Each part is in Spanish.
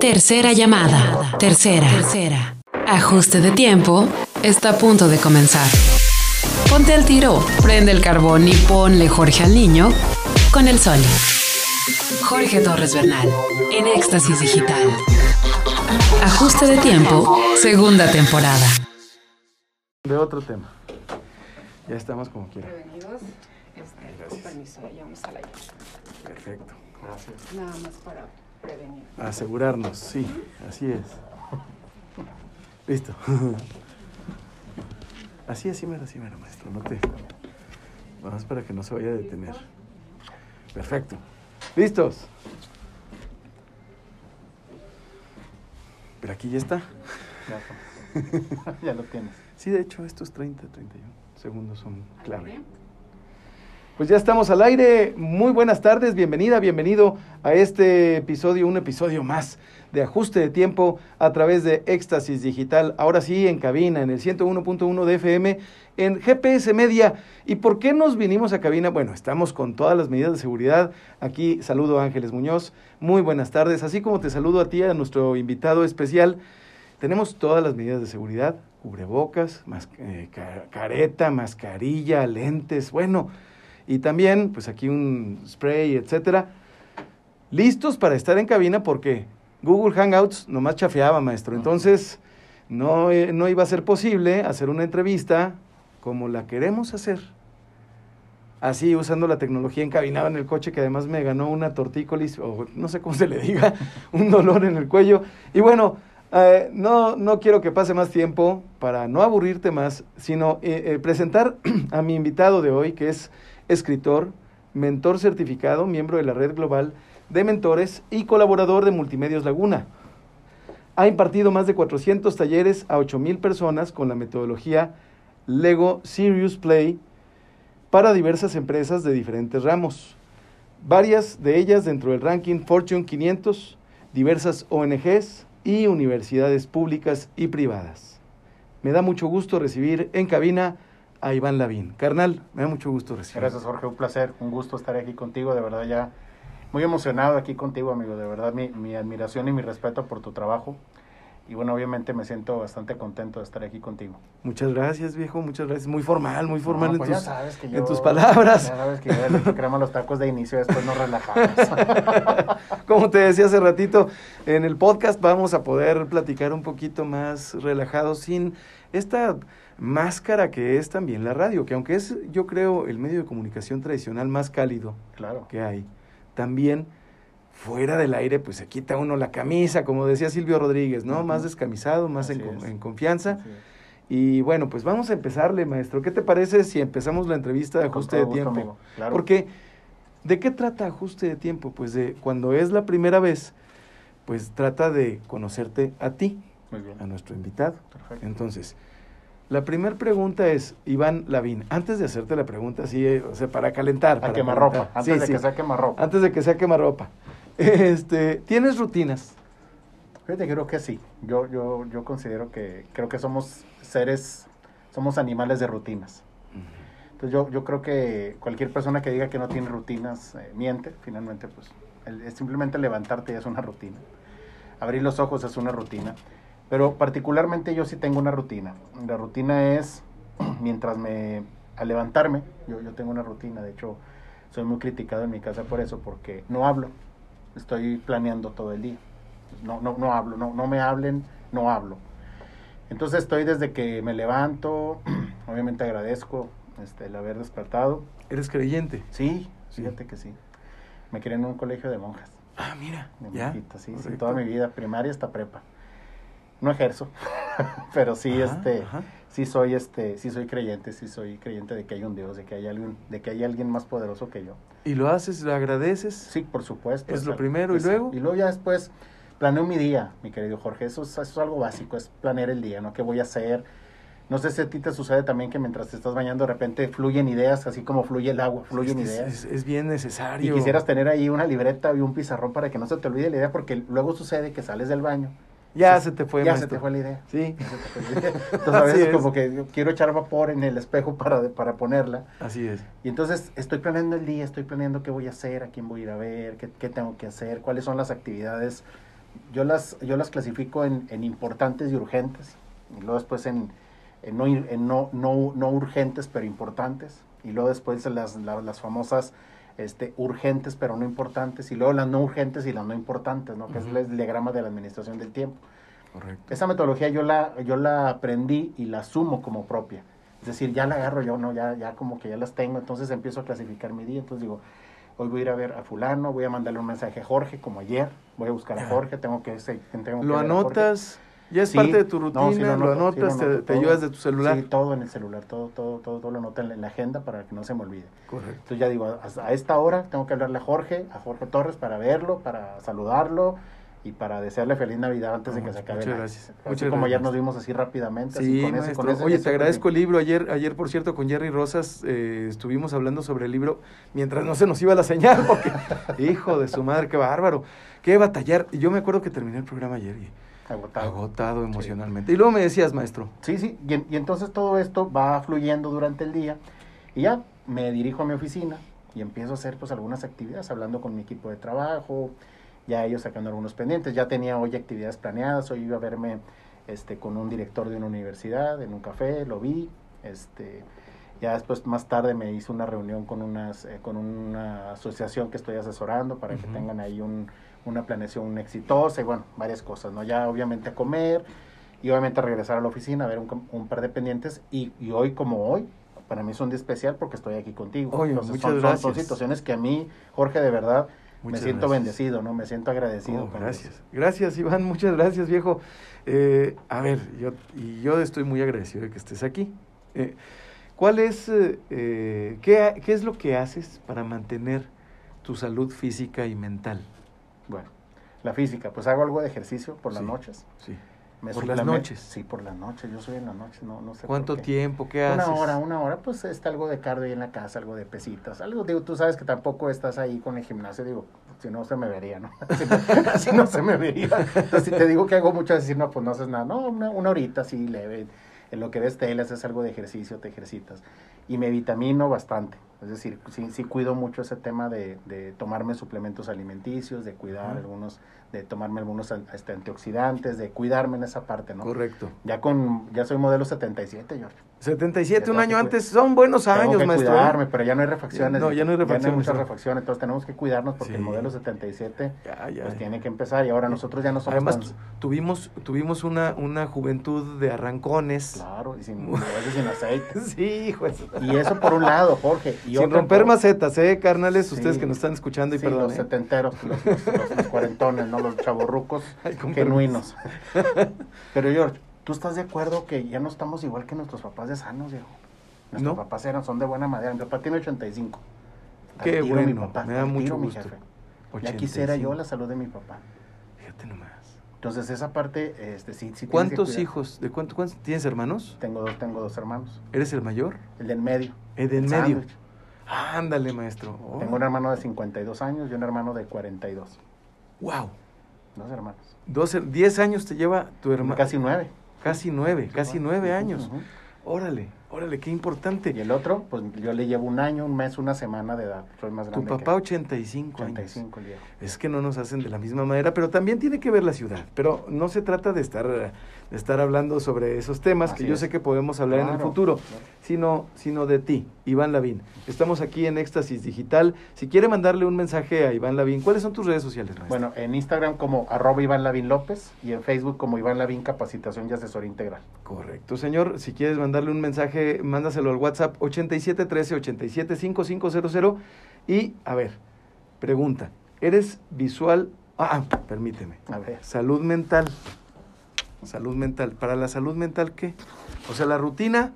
Tercera llamada. Tercera. Tercera. Ajuste de tiempo. Está a punto de comenzar. Ponte al tiro, prende el carbón y ponle Jorge al niño con el sol. Jorge Torres Bernal, en Éxtasis Digital. Ajuste de tiempo, segunda temporada. De otro tema. Ya estamos como quiera. Prevenidos. Este, con permiso, ya vamos al aire. Perfecto. Gracias. Nada más para prevenir. Asegurarnos, sí, así es. Listo. Así, así mero, así mero, maestro. No te. Vamos para que no se vaya a detener. Perfecto. ¿Listos? Pero aquí ya está. Ya, ya lo tienes. Sí, de hecho, estos 30, 31 segundos son clave. Pues ya estamos al aire. Muy buenas tardes, bienvenida, bienvenido a este episodio, un episodio más de ajuste de tiempo a través de Éxtasis Digital. Ahora sí, en cabina, en el 101.1 de FM, en GPS Media. ¿Y por qué nos vinimos a cabina? Bueno, estamos con todas las medidas de seguridad. Aquí saludo a Ángeles Muñoz. Muy buenas tardes. Así como te saludo a ti, a nuestro invitado especial. Tenemos todas las medidas de seguridad, cubrebocas, mas, eh, careta, mascarilla, lentes, bueno, y también, pues aquí un spray, etcétera. Listos para estar en cabina porque Google Hangouts nomás chafeaba, maestro. Entonces, no, eh, no iba a ser posible hacer una entrevista como la queremos hacer. Así, usando la tecnología encabinada en el coche, que además me ganó una tortícolis, o no sé cómo se le diga, un dolor en el cuello. Y bueno, eh, no, no quiero que pase más tiempo para no aburrirte más, sino eh, eh, presentar a mi invitado de hoy, que es escritor, mentor certificado, miembro de la red global de mentores y colaborador de Multimedios Laguna. Ha impartido más de 400 talleres a 8.000 personas con la metodología Lego Serious Play para diversas empresas de diferentes ramos. Varias de ellas dentro del ranking Fortune 500, diversas ONGs y universidades públicas y privadas. Me da mucho gusto recibir en cabina a Iván Lavín. Carnal, me da mucho gusto recibir. Gracias, Jorge. Un placer, un gusto estar aquí contigo. De verdad, ya muy emocionado aquí contigo, amigo. De verdad, mi, mi admiración y mi respeto por tu trabajo. Y bueno, obviamente me siento bastante contento de estar aquí contigo. Muchas gracias, viejo. Muchas gracias. Muy formal, muy formal No, en, pues tus, ya sabes que yo- en tus palabras. Ya sabes que yo crema los tacos de inicio, después nos relajamos. Como te decía hace ratito, en el podcast vamos a poder platicar un poquito más relajados sin esta máscara que es también la radio, que aunque es, yo creo, el medio de comunicación tradicional más cálido claro. que hay, también fuera del aire, pues se quita uno la camisa, como decía Silvio Rodríguez, ¿no? Más descamisado, más en, en confianza. Y bueno, pues vamos a empezarle, maestro. ¿Qué te parece si empezamos la entrevista de ajuste de tiempo? Claro. Porque, ¿de qué trata ajuste de tiempo? Pues de cuando es la primera vez, pues trata de conocerte a ti, a nuestro invitado. Perfecto. Entonces, la primera pregunta es, Iván Lavín, antes de hacerte la pregunta así, eh, o sea, para calentar. A para quemarropa, calentar. antes Sí, de sí, que sea quemarropa. Antes de que sea quemarropa. Este, ¿Tienes rutinas? Fíjate, creo que sí. Yo, yo, yo considero que creo que somos seres, somos animales de rutinas. Entonces yo, yo creo que cualquier persona que diga que no tiene rutinas eh, miente, finalmente pues el- es simplemente levantarte ya es una rutina. Abrir los ojos es una rutina. Pero particularmente yo sí tengo una rutina. La rutina es, mientras me, al levantarme, yo, yo tengo una rutina, de hecho soy muy criticado en mi casa por eso, porque no hablo, estoy planeando todo el día. No, no, no hablo, no, no me hablen, no hablo. Entonces estoy desde que me levanto, obviamente agradezco este, el haber despertado. ¿Eres creyente? Sí, Sí. fíjate que sí. Me crié en un colegio de monjas, Ah, mira, de ya. sí, sí, toda mi vida, primaria hasta prepa. No ejerzo, pero sí, Ajá, este, ajá. sí soy, este, sí soy creyente, sí soy creyente de que hay un Dios, de que hay alguien, de que hay alguien más poderoso que yo. ¿Y lo haces, lo agradeces? Sí, por supuesto. Es lo primero, ¿y luego? Y luego ya después planeo mi día, mi querido Jorge. Eso es, eso es algo básico, es planear el día, ¿no? ¿Qué voy a hacer? No sé si a ti te sucede también que mientras te estás bañando de repente fluyen ideas, así como fluye el agua, fluyen es, ideas. es- es bien y necesario. quisieras tener ahí una libreta y un pizarrón para que no se te olvide la idea, porque luego sucede que sales del baño. Ya se te fue, ya maestro. se te fue la idea. Sí, Ya se te fue la idea. Entonces a veces es. como que quiero echar vapor en el espejo para, para ponerla. así es. Y entonces estoy planeando el día, estoy planeando qué voy a hacer, a quién voy a ir a ver, qué, qué tengo que hacer, cuáles son las actividades yo las, yo las clasifico en, en importantes y urgentes, y luego después en, en no, en no, no, no urgentes pero importantes, y luego después las, la- las famosas este, urgentes pero no importantes, y luego las no urgentes y las no importantes, ¿no? que Ujú. es el diagrama de la administración del tiempo. Correcto. Esa metodología yo la, yo la aprendí y la asumo como propia. Es decir, ya la agarro yo, ¿no? Ya, ya como que ya las tengo, entonces empiezo a clasificar mi día. Entonces digo, hoy voy a ir a ver a fulano, voy a mandarle un mensaje a Jorge, como ayer, voy a buscar a. Jorge, tengo que, tengo que ¿Lo anotas? ¿Ya es Sí, parte de tu no, rutina? sí ¿Lo, anoto, sí anotas? lo te, anoto te todo. ayudas de tu celular? Sí, todo en el celular, todo, todo, todo, todo lo anoto en la, en la agenda para que no se me olvide. Correcto. Entonces ya digo, a, a esta hora tengo que hablarle a Jorge, a Jorge Torres para verlo, para saludarlo y para desearle feliz Navidad antes de que se acabe Muchas gracias. Así Muchas como ayer gracias. nos vimos así rápidamente. así Sí, con ese- con ese- Oye, ese te agradezco el libro. Ayer, ayer por cierto, con Jerry Rosas eh, estuvimos hablando sobre el libro mientras no se nos iba la señal, porque, hijo de su madre, qué bárbaro. Qué batallar. Yo me acuerdo que terminé el programa ayer y Agotado. agotado emocionalmente. Y luego me decías, maestro, Sí, sí, y, y entonces todo esto va fluyendo durante el día y ya me dirijo a mi oficina y empiezo a hacer pues algunas actividades, hablando con mi equipo de trabajo, ya ellos sacando algunos pendientes, ya tenía hoy actividades planeadas, hoy iba a verme este, con un director de una universidad en un café, lo vi, este, ya después más tarde me hice una reunión con, unas, eh, con una asociación que estoy asesorando para que tengan ahí un, una planeación exitosa y bueno, varias cosas, ¿no? Ya obviamente a comer, y obviamente regresar a la oficina a ver un, par de pendientes y, y hoy como hoy para mí es un día especial porque estoy aquí contigo Oye, Entonces, muchas son, son- son gracias. situaciones que a mí Jorge de verdad Muchas me siento gracias. bendecido no me siento agradecido Oh, gracias. eso. Gracias, Iván. Muchas gracias, viejo. Eh, a ver, yo, y yo estoy muy agradecido de que estés aquí. Eh, ¿Cuál es, eh, eh, qué, qué es lo que haces para mantener tu salud física y mental? Bueno la física pues hago algo de ejercicio por las Sí. noches Sí. Me ¿Por las noches? sí por las noches yo soy en la noche no no sé por ¿Cuánto qué. tiempo? ¿Qué una haces? hora, una hora, pues está algo de cardio ahí en la casa, algo de pesitas, algo, digo, tú sabes que tampoco estás ahí con el gimnasio, digo, si no se me vería, ¿no? Si no, si no se me vería. Entonces, si te digo que hago mucho, decir, no, pues no haces nada, no, una, una horita así leve, en lo que ves tele, haces algo de ejercicio, te ejercitas. Y me vitamino bastante, es decir, sí, sí cuido mucho ese tema de, de tomarme suplementos alimenticios, de cuidar algunos, de tomarme algunos este, antioxidantes, de cuidarme en esa parte, ¿no? Correcto. Ya con, ya soy modelo 77, George. 77, un Ya año antes, son buenos Tengo años, que maestro. ¿eh? cuidarme, pero ya no hay refacciones. No, ya no hay refacciones, muchas ¿no? refacciones, entonces tenemos que cuidarnos porque Sí. el modelo 77 Ya, ya. pues tiene que empezar y ahora nosotros ya no somos Además, tan- tu- tuvimos, tuvimos una, una juventud de arrancones. Claro, y sin, a veces sin aceite. Sí, su- Y eso por un lado, Jorge. Y Sin otro romper por- macetas, ¿eh, carnales? Ustedes que nos están escuchando y Sí, perdón. los ¿eh? setenteros, los, los- los- los cuarentones, ¿no? Los chavorrucos genuinos. Pero George, ¿tú estás de acuerdo que ya no estamos igual que nuestros papás de sanos, viejo? Nuestros No. papás eran, son de buena madera. Mi papá tiene 85. Está Qué tiro, mi bueno, papá, me da mucho tiro, mi gusto. jefe. Ya quisiera yo 85. la salud de mi papá. Fíjate nomás. Entonces esa parte, este, sí, sí. que ¿Cuántos hijos? ¿De cuánto, cuántos? ¿Tienes hermanos? Tengo dos, tengo dos hermanos. ¿Eres el mayor? El del medio. El del el medio. Ándale, maestro. Oh. Tengo un hermano de 52 años y un hermano de 42. Wow. Dos hermanos. Doce, diez años te lleva tu hermano. Casi nueve. Casi nueve, casi nueve años. Órale, órale, qué importante. Y el otro, pues yo le llevo un año, un mes, una semana de edad. Soy más Tu grande. papá, que 85 años. 85 el viejo. Es que no nos hacen de la misma manera, pero también tiene que ver la ciudad. Pero no se trata de estar, de estar hablando sobre esos temas, que yo es. sé que podemos hablar en el futuro, claro. sino, sino de ti, Iván Lavín. Estamos aquí en Éxtasis Digital. Si quiere mandarle un mensaje a Iván Lavín, ¿cuáles son tus redes sociales, maestro? Bueno, en Instagram como arroba Iván Lavín López y en Facebook como Iván Lavín Capacitación y Asesoría Integral. Correcto, señor. Si quieres mandarle un mensaje, mándaselo al WhatsApp 8713-875500. Y, a ver, pregunta. ¿Eres visual? Ah, ah, permíteme. A ver. Salud mental. Salud mental. ¿Para la salud mental qué? O sea, la rutina,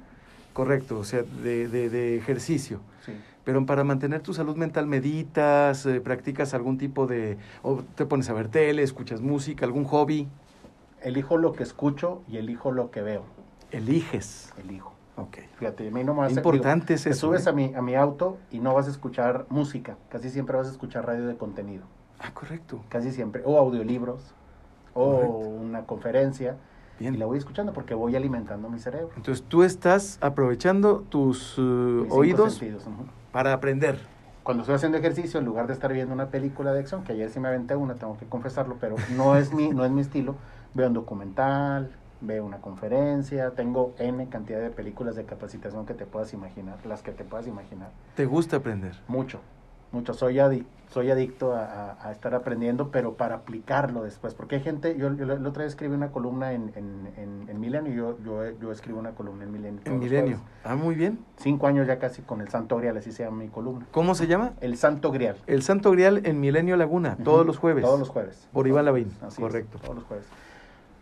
correcto, o sea, de, de- de ejercicio. Sí. Pero para mantener tu salud mental, meditas, eh, practicas algún tipo de... o te pones a ver tele, escuchas música, algún hobby. Elijo lo que escucho y elijo lo que veo. Eliges. Elijo. Ok. Fíjate, a mí no me hace... Importante es Te eso, subes ¿eh? a, mi, a mi auto y no vas a escuchar música. Casi siempre vas a escuchar radio de contenido. Ah, correcto. Casi siempre. O audiolibros. O Correcto. una conferencia. Bien. Y la voy escuchando porque voy alimentando mi cerebro. Entonces tú estás aprovechando tus eh, oídos sentidos, para aprender. cuando estoy haciendo ejercicio, en lugar de estar viendo una película de acción, que ayer sí me aventé una, tengo que confesarlo, pero no es mi, no es mi estilo, veo un documental, veo una conferencia, tengo N cantidad de películas de capacitación que te puedas imaginar, las que te puedas imaginar. ¿Te gusta aprender? Mucho, mucho. Soy, adi- soy adicto a, a- estar aprendiendo, pero para aplicarlo después. Porque hay gente, yo, yo la otra vez escribí una columna en, en, en, en Milenio, yo, yo, yo escribo una columna en Milenio. En Milenio. jueves. Ah, muy bien. Cinco años ya casi con el Santo Grial, así se llama mi columna. ¿Cómo se llama? El Santo Grial. El Santo Grial en Milenio Laguna, todos los jueves. Todos los jueves. Por Iván Lavín, Así es, correcto. todos los jueves.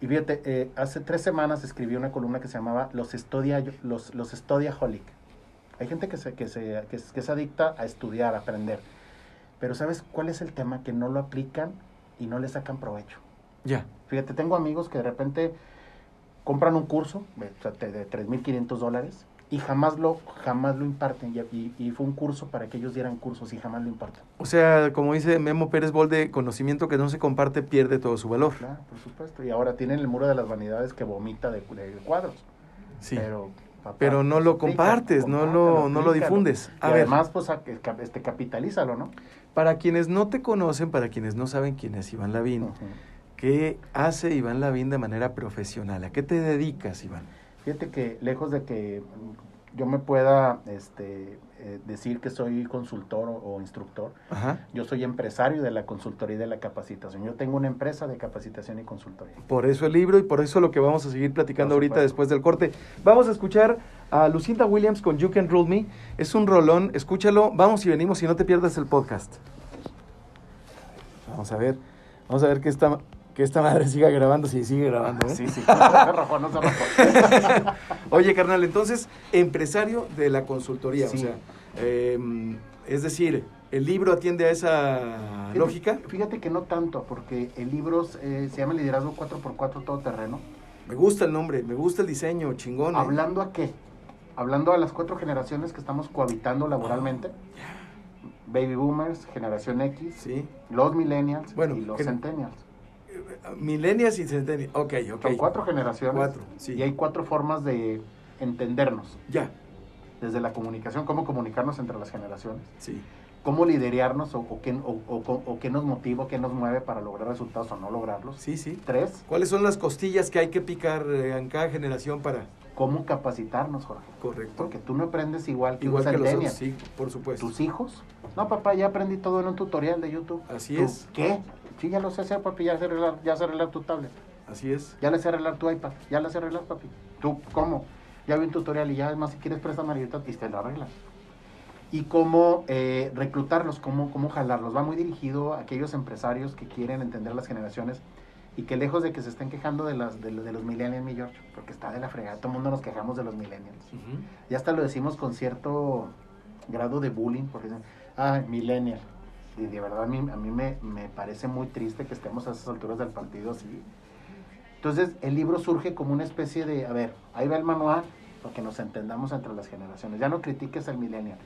Y fíjate, eh, hace tres semanas escribí una columna que se llamaba Los Estudia, los, los Studiaholic. Hay gente que, se, que, se, que, que es adicta a estudiar, a aprender. Pero ¿sabes cuál es el tema? Que no lo aplican y no le sacan provecho. Ya. Fíjate, tengo amigos que de repente compran un curso sea, de- de 3.500 dólares y jamás lo, jamás lo imparten. Y, y- y fue un curso para que ellos dieran cursos y jamás lo imparten. O sea, como dice Memo Pérez Bolde, conocimiento que no se comparte pierde todo su valor. Claro, por supuesto. Y ahora tienen el muro de las vanidades que vomita de, de cuadros. Sí. Pero, papá, Pero no lo compartes, no lo- no lo difundes. A y ver. además, pues, a- este, capitalízalo, ¿no? Para quienes no te conocen, para quienes no saben quién es Iván Lavín. ¿qué hace Iván Lavín de manera profesional? ¿A qué te dedicas, Iván? Fíjate que lejos de que yo me pueda este, eh, decir que soy consultor o, o instructor, Ajá. yo soy empresario de la consultoría y de la capacitación. Yo tengo una empresa de capacitación y consultoría. Por eso el libro y por eso lo que vamos a seguir platicando ahorita después del corte. Vamos a escuchar a Lucinda Williams con You Can Rule Me. Es un rolón, escúchalo. Vamos y venimos y no te pierdas el podcast. Vamos a ver, vamos a ver que esta, que esta madre siga grabando, si sigue grabando. ¿eh? Sí, sí, no se rajó, no se rajó. Oye, carnal, entonces, empresario de la consultoría, Sí. o sea, eh, es decir, ¿el libro atiende a esa lógica? Fíjate, que no tanto, porque el libro eh, se llama Liderazgo 4x4 Todoterreno. Me gusta el nombre, me gusta el diseño, chingón. ¿eh? ¿Hablando a qué? Hablando a las cuatro generaciones que estamos cohabitando laboralmente. Baby Boomers, Generación X, Sí. los Millennials Bueno, y los Centennials. Millennials y Centennials. Ok, ok. Son cuatro generaciones. Cuatro, sí. Y hay cuatro formas de entendernos. Ya, Desde la comunicación, cómo comunicarnos entre las generaciones. sí. Cómo liderearnos o, o qué, o- qué nos motiva, qué nos mueve para lograr resultados o no lograrlos. Sí, sí. Tres, ¿Cuáles son las costillas que hay que picar eh, en cada generación para...? Cómo capacitarnos, Jorge. Correcto. Porque tú no aprendes igual que Igual un que los otros, sí, por supuesto. ¿Tus hijos? No, papá, ya aprendí todo en un tutorial de YouTube. Así ¿Tú es. ¿Qué? Sí, ya lo sé hacer, papi, ya sé arreglar, ya sé arreglar tu tablet. Así es. Ya le sé arreglar tu iPad, ya le sé arreglar, papi. ¿Tú cómo? Ya vi un tutorial y ya, además, si quieres, préstame ahorita y te lo arreglas. Y cómo eh, reclutarlos, cómo, cómo jalarlos. Va muy dirigido a aquellos empresarios que quieren entender las generaciones y que lejos de que se estén quejando de, las, de, los- de los millennials, mi George, porque está de la fregada, todo el mundo nos quejamos de los millennials. Ujú. Ya hasta lo decimos con cierto grado de bullying, porque dicen, ah, millennial. Y de verdad a mí, a mí me, me parece muy triste que estemos a esas alturas del partido así. Entonces el libro surge como una especie de, a ver, ahí va el manual, para que nos entendamos entre las generaciones. Ya no critiques al millennial.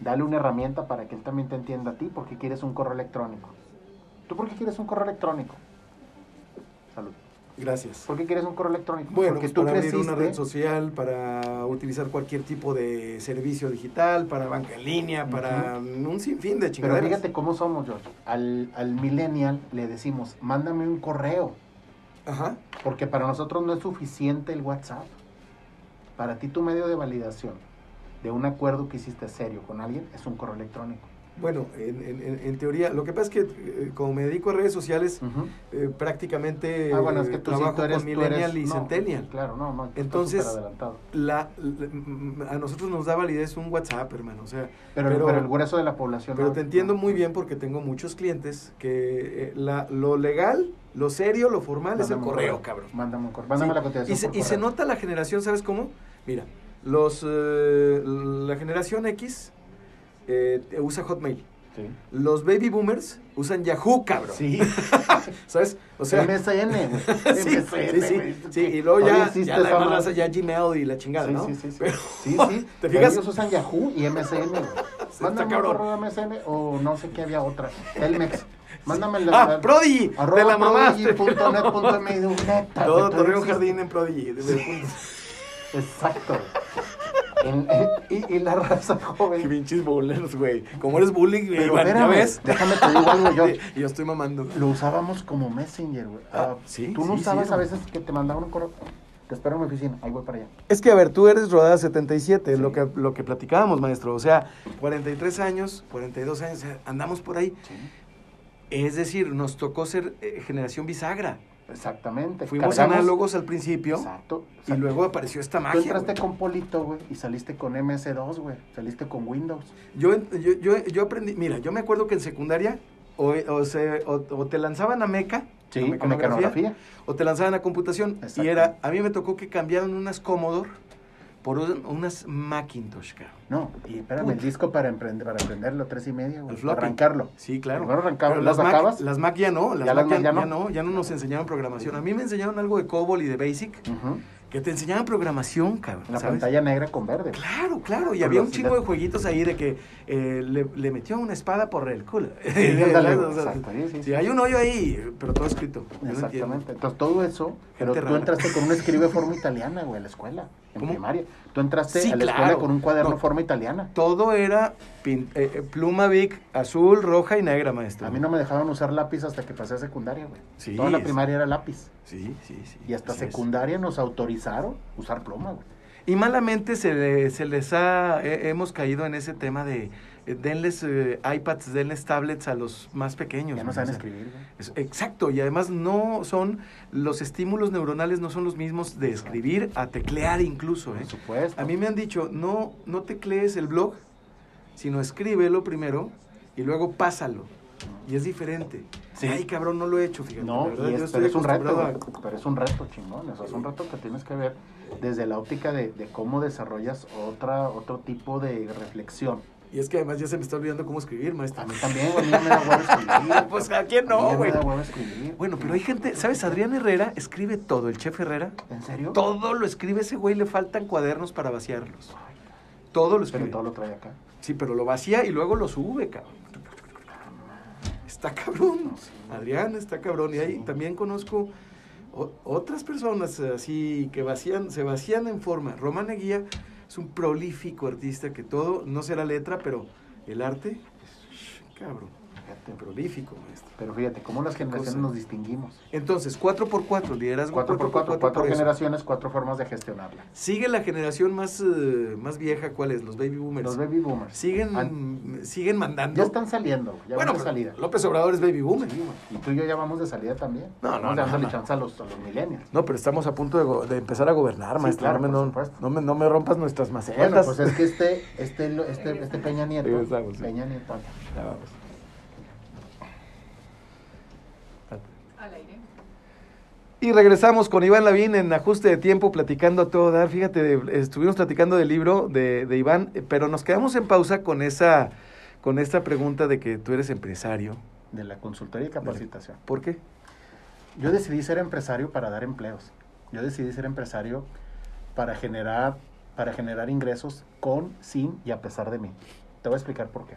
Dale una herramienta para que él también te entienda a ti, porque quieres un correo electrónico. ¿Tú por qué quieres un correo electrónico? Gracias. ¿Por qué quieres un correo electrónico? Bueno, porque pues para abrir una red social, para utilizar cualquier tipo de servicio digital, para banca en línea, para un sinfín de Pero chingaderas. fíjate cómo somos, George. Al, al millennial le decimos, mándame un correo, Ajá. porque para nosotros no es suficiente el WhatsApp. Para ti tu medio de validación de un acuerdo que hiciste serio con alguien es un correo electrónico. Bueno, en, en- en teoría, lo que pasa es que eh, como me dedico a redes sociales, eh, prácticamente ah, bueno, es que tú, sí, trabajo tú eres... con eres- millennial y no, centennial. Claro, no, no. Entonces. La, la- a nosotros nos da validez un WhatsApp, hermano. O sea, Pero, pero- pero, el grueso de la población... pero no. te entiendo muy bien porque tengo muchos clientes que eh, la, lo legal, lo serio, lo formal es el correo, cabrón. Mándame un correo. Mándame Sí, la cotización Y se, por y se nota la generación, ¿sabes cómo? Mira, los eh, la generación X eh, usa Hotmail. Sí. Los baby boomers usan Yahoo, cabrón. Sí. ¿Sabes? O sea, MSN, güey. sí, MSN, sí, sí, sí, y luego ya, ya la madre. ya Gmail y la chingada, Sí, ¿no? sí, sí, sí. Pero- Sí, sí. ¿Te fijas? Ellos usan Yahoo y MSN. Mándame un cabrón. correo de MSN o no sé qué había otra. Telmex. Mándame la. Ah, Prodigy, arroba te la prodigy.net.mx, neta, Todo Torreón. Jardín en Prodigy. Exacto. En- y, y la raza Qué joven. pinches bowlers, güey. Como eres bullying, güey, Pero Iván, ¿ya espérame, ves? déjame te digo algo yo. Yo estoy mamando. Lo usábamos como Messenger, güey. Ah, Ah, sí, Tú no sí, usabas sí, a veces que te mandaban un correo. Te espero en mi oficina, ahí voy para allá. Es que, a ver, tú eres rodada 77, Sí. lo, que, lo que platicábamos, maestro. O sea, 43 años, 42 años, andamos por ahí. Es decir, nos tocó ser eh, generación bisagra. Exactamente. Fuimos Cargamos- análogos al principio Exacto. y luego apareció esta Tú magia. entraste güey. con Polito, güey, y saliste con MS2, güey. Saliste con Windows. Yo, yo, yo, yo aprendí, mira, yo me acuerdo que en secundaria o, o se- o- o te lanzaban a meca, Sí, a mecanografía. o te lanzaban a computación. Y era, a mí me tocó que cambiaran unas Commodore por un- unas Macintosh, cabrón. No, y espérame, Puta. el disco para emprender, para aprenderlo, tres y medio, güey. Floppy. Arrancarlo. Sí, claro. Primero las Mac, las Mac ya no, las Ya Mac las ya, Mac ya ya no. no, ya no nos enseñaron programación. A mí me enseñaron algo de COBOL y de BASIC, que te enseñaban programación, cabrón. La ¿sabes? pantalla negra con verde. Claro, claro, y Con había un chingo de jueguitos ahí de que eh, le, le metió una espada por el culo. Sí, exacto, hay un hoyo ahí, pero todo escrito. No. Exactamente. Entonces todo eso, pero tú rara. entraste con una escribe forma italiana, güey, a la escuela, en ¿Cómo? primaria. Tú entraste Sí, a la escuela con un cuaderno No. forma italiana. Todo era pin- eh, eh, pluma Vic, azul, roja y negra, maestro. A mí no me dejaban usar lápiz hasta que pasé a secundaria, güey. Sí, Toda la primaria era lápiz. Sí, sí, sí. Y hasta es. secundaria nos autorizaron usar pluma, güey. Y malamente se, le- se les ha, he- hemos caído en ese tema de denles eh, iPads, denles tablets a los más pequeños. Ya no saben escribir, es- exacto, y además no son, los estímulos neuronales no son los mismos de escribir a teclear incluso. ¿eh? Por supuesto. A mí me han dicho, no, no teclees el blog, sino escríbelo primero y luego pásalo. Y es diferente. Sí. Ay, cabrón, no lo he hecho, fíjate. No, y yo es, estoy pero es un reto, güey. pero es un reto chingón, o sea, es un reto que tienes que ver desde la óptica de, de cómo desarrollas otra, otro tipo de reflexión. Y es que además ya se me está olvidando cómo escribir, maestro. A mí también, güey, no me da huevo escribir. Pues, ¿a quién A mí no, güey? me da huevo escribir. Bueno, pero hay gente, ¿sabes? Adrián Herrera escribe todo, el chef Herrera. ¿En serio? Todo lo escribe ese güey, le faltan cuadernos para vaciarlos. Todo lo escribe. Pero todo lo trae acá. Sí, pero lo vacía y luego lo sube, cabrón. Está cabrón. Adrián está cabrón. Y ahí Sí. también conozco otras personas así que vacían, se vacían en forma. Román Eguía es un prolífico artista que todo, no será letra, pero el arte cabrón. Fíjate. Prolífico, maestro. Pero fíjate, cómo las generaciones cosa. nos distinguimos. Entonces, 4x4, liderazgo Cuatro por cuatro, cuatro por eso. generaciones, cuatro formas de gestionarla. Sigue la generación más, eh, más vieja, ¿cuál es? Los baby boomers. Los baby boomers. siguen, An- siguen mandando. Ya están saliendo, ya bueno, van de salida. López Obrador es baby boomer. Sí. Y tú y yo ya vamos de salida también. No, no, no, no. chance a los, a los millennials. No, pero estamos a punto de, empezar a gobernar, Sí, maestro. claro, no, me, no, me, no me rompas nuestras macetas. Bueno, pues es que este, este, este, este Peña Nieto. Peña Nieto, Ya vamos. Al aire. Y regresamos con Iván Lavín en ajuste de tiempo, platicando a todo dar. Fíjate, estuvimos platicando del libro de, de Iván, eh, pero nos quedamos en pausa con esa, con esta pregunta de que tú eres empresario. de la consultoría y capacitación. ¿Por qué? Yo decidí ser empresario para dar empleos. Yo decidí ser empresario para generar, para generar ingresos con, sin y a pesar de mí. Te voy a explicar por qué.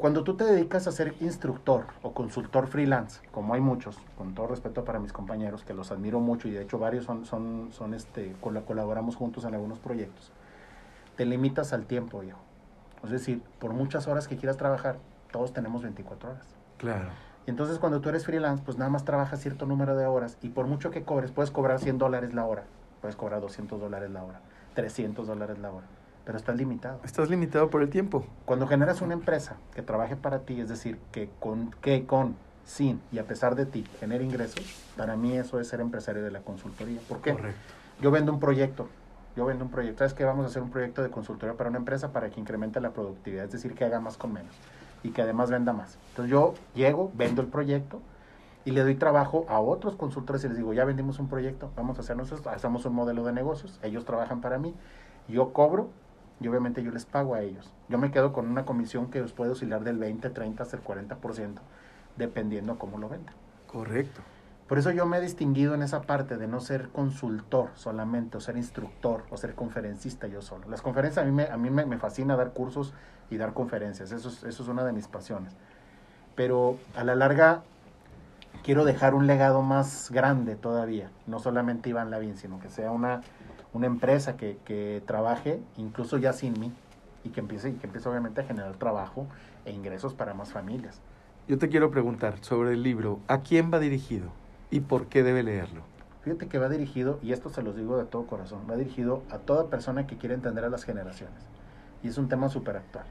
Cuando tú te dedicas a ser instructor o consultor freelance, como hay muchos, con todo respeto para mis compañeros, que los admiro mucho y de hecho varios son, son, son este, col- colaboramos juntos en algunos proyectos, te limitas al tiempo, viejo. Es decir, por muchas horas que quieras trabajar, todos tenemos 24 horas. Claro. Y entonces cuando tú eres freelance, pues nada más trabajas cierto número de horas y por mucho que cobres, puedes cobrar 100 dólares la hora, puedes cobrar 200 dólares la hora, 300 dólares la hora, pero estás limitado. Estás limitado por el tiempo. Cuando generas una empresa que trabaje para ti, es decir, que con, que con, sin y a pesar de ti genere ingresos, para mí eso es ser empresario de la consultoría. ¿Por qué? Correcto. Yo vendo un proyecto. Yo vendo un proyecto. ¿Sabes qué? Vamos a hacer un proyecto de consultoría para una empresa para que incremente la productividad, es decir, que haga más con menos y que además venda más. Entonces yo llego, vendo el proyecto y le doy trabajo a otros consultores y les digo, ya vendimos un proyecto, vamos a hacer nosotros, hacemos un modelo de negocios, ellos trabajan para mí, yo cobro y obviamente yo les pago a ellos. Yo me quedo con una comisión que os puede oscilar del 20, 30 hasta el 40%, dependiendo cómo lo venda. Correcto. Por eso yo me he distinguido en esa parte de no ser consultor solamente, o ser instructor, o ser conferencista yo solo. Las conferencias a mí me, a mí me, me fascina dar cursos y dar conferencias, eso es, eso es una de mis pasiones. Pero a la larga quiero dejar un legado más grande todavía, no solamente Iván Lavín, sino que sea una, una empresa que, que trabaje incluso ya sin mí y que empiece, y que empiece obviamente a generar trabajo e ingresos para más familias. Yo te quiero preguntar sobre el libro, ¿a quién va dirigido y por qué debe leerlo? Fíjate que va dirigido, y esto se los digo de todo corazón, va dirigido a toda persona que quiere entender a las generaciones. Y es un tema súper actual.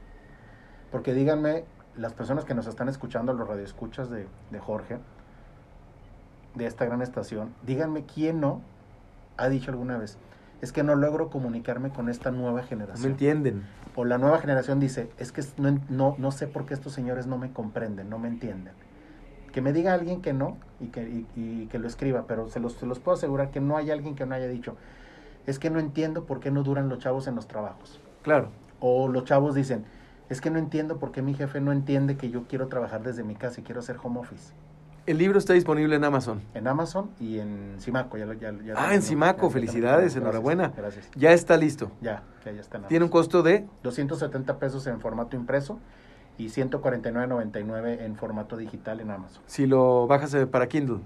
Porque díganme, las personas que nos están escuchando, los radioescuchas de, de Jorge, de esta gran estación, díganme quién no ha dicho alguna vez, es que no logro comunicarme con esta nueva No generación. me entienden. o la nueva generación dice, es que no, no, no sé por qué estos señores no me comprenden, no me entienden. Que me diga alguien que no y que, y, y que lo escriba, pero se los, se los puedo asegurar que no hay alguien que no haya dicho, es que no entiendo por qué no duran los chavos en los trabajos. Claro. O los chavos dicen, es que no entiendo por qué mi jefe no entiende que yo quiero trabajar desde mi casa y quiero hacer home office. El libro está disponible en Amazon. En Amazon y en Simaco. Ya, ya, ya Ah, en Simaco, felicidades, gracias, enhorabuena. Gracias. Ya está listo. Ya, ya, ya está en Tiene un costo de 270 pesos en formato impreso y 149.99 en formato digital en Amazon. si lo bajas eh, para Kindle.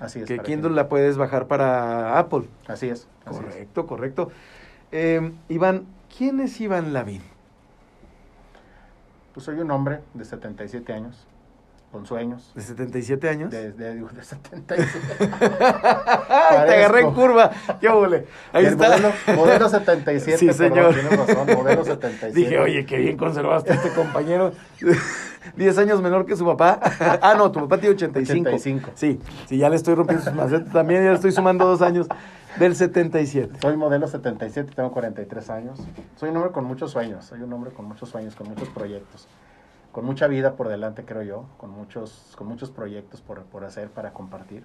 Así es. Que Kindle la puedes bajar para Apple. Así es. así es. Correcto, correcto. Eh, Iván, ¿quién es Iván Lavín? Pues soy un hombre de 77 años, con sueños. ¿De 77 años? De, de, de 77. ¡Ay, te agarré en curva! ¡Qué ole! Ahí El está. Modelo, modelo 77. Sí, señor. tienes razón, modelo 77. Dije, oye, qué bien conservaste a este compañero. 10 años menor que su papá. ah, no, tu papá tiene 85. 85. Sí, sí, ya le estoy rompiendo sus macetas también, ya le estoy sumando dos años del 77. Soy modelo 77, tengo 43 años. Soy un hombre con muchos sueños, soy un hombre con muchos sueños, con muchos proyectos. Con mucha vida por delante, creo yo, con muchos, con muchos proyectos por, por hacer, para compartir.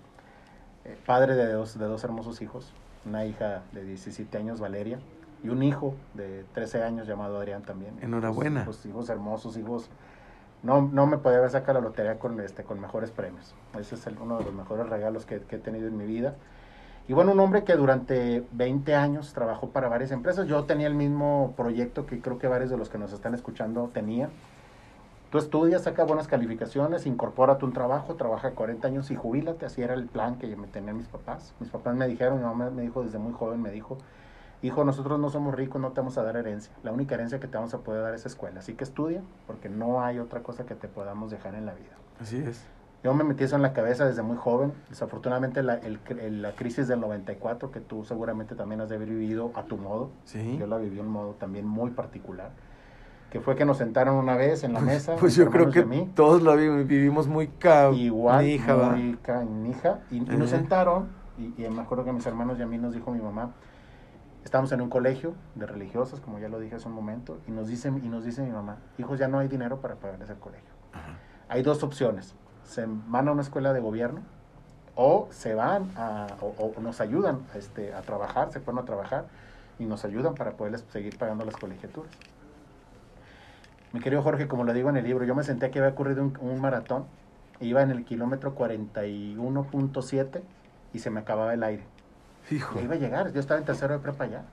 Eh, padre de dos, de dos hermosos hijos, una hija de 17 años, Valeria, y un hijo de 13 años llamado Adrián también. Enhorabuena. Hijos, hijos hermosos, hijos... No, no me podía haber sacado la lotería con, este, con mejores premios. Ese es el- uno de los mejores regalos que, que he tenido en mi vida. Y bueno, un hombre que durante 20 años trabajó para varias empresas. Yo tenía el mismo proyecto que creo que varios de los que nos están escuchando tenían. Tú estudias, saca buenas calificaciones, incorpórate un trabajo, trabaja 40 años y jubílate. Así era el plan que me tenían mis papás. Mis papás me dijeron, mi mamá me dijo desde muy joven, me dijo, hijo, nosotros no somos ricos, no te vamos a dar herencia. La única herencia que te vamos a poder dar es escuela. Así que estudia, porque no hay otra cosa que te podamos dejar en la vida. Así es. Yo me metí eso en la cabeza desde muy joven. Desafortunadamente la, el el- la crisis del 94, que tú seguramente también has de haber vivido a tu modo, Sí. yo la viví de un modo también muy particular, que fue que nos sentaron una vez en la mesa, Pues yo creo que a mí, todos lo vi- vivimos muy ca... igual, hija, va. muy canija, y, y nos sentaron, y, y me acuerdo que mis hermanos y a mí nos dijo mi mamá, estamos en un colegio de religiosas, como ya lo dije hace un momento, y nos dice, y nos dice mi mamá, hijos, ya no hay dinero para pagarles el colegio. Ajá. hay dos opciones. Se van a una escuela de gobierno o se van a, o, o nos ayudan este, a trabajar, se ponen a trabajar y nos ayudan para poderles seguir pagando las colegiaturas. Mi querido Jorge, como lo digo en el libro, yo me senté que había ocurrido un, un maratón, iba en el kilómetro 41.7 y se me acababa el aire. Hijo. Ya iba a llegar, yo estaba en tercero de prepa ya.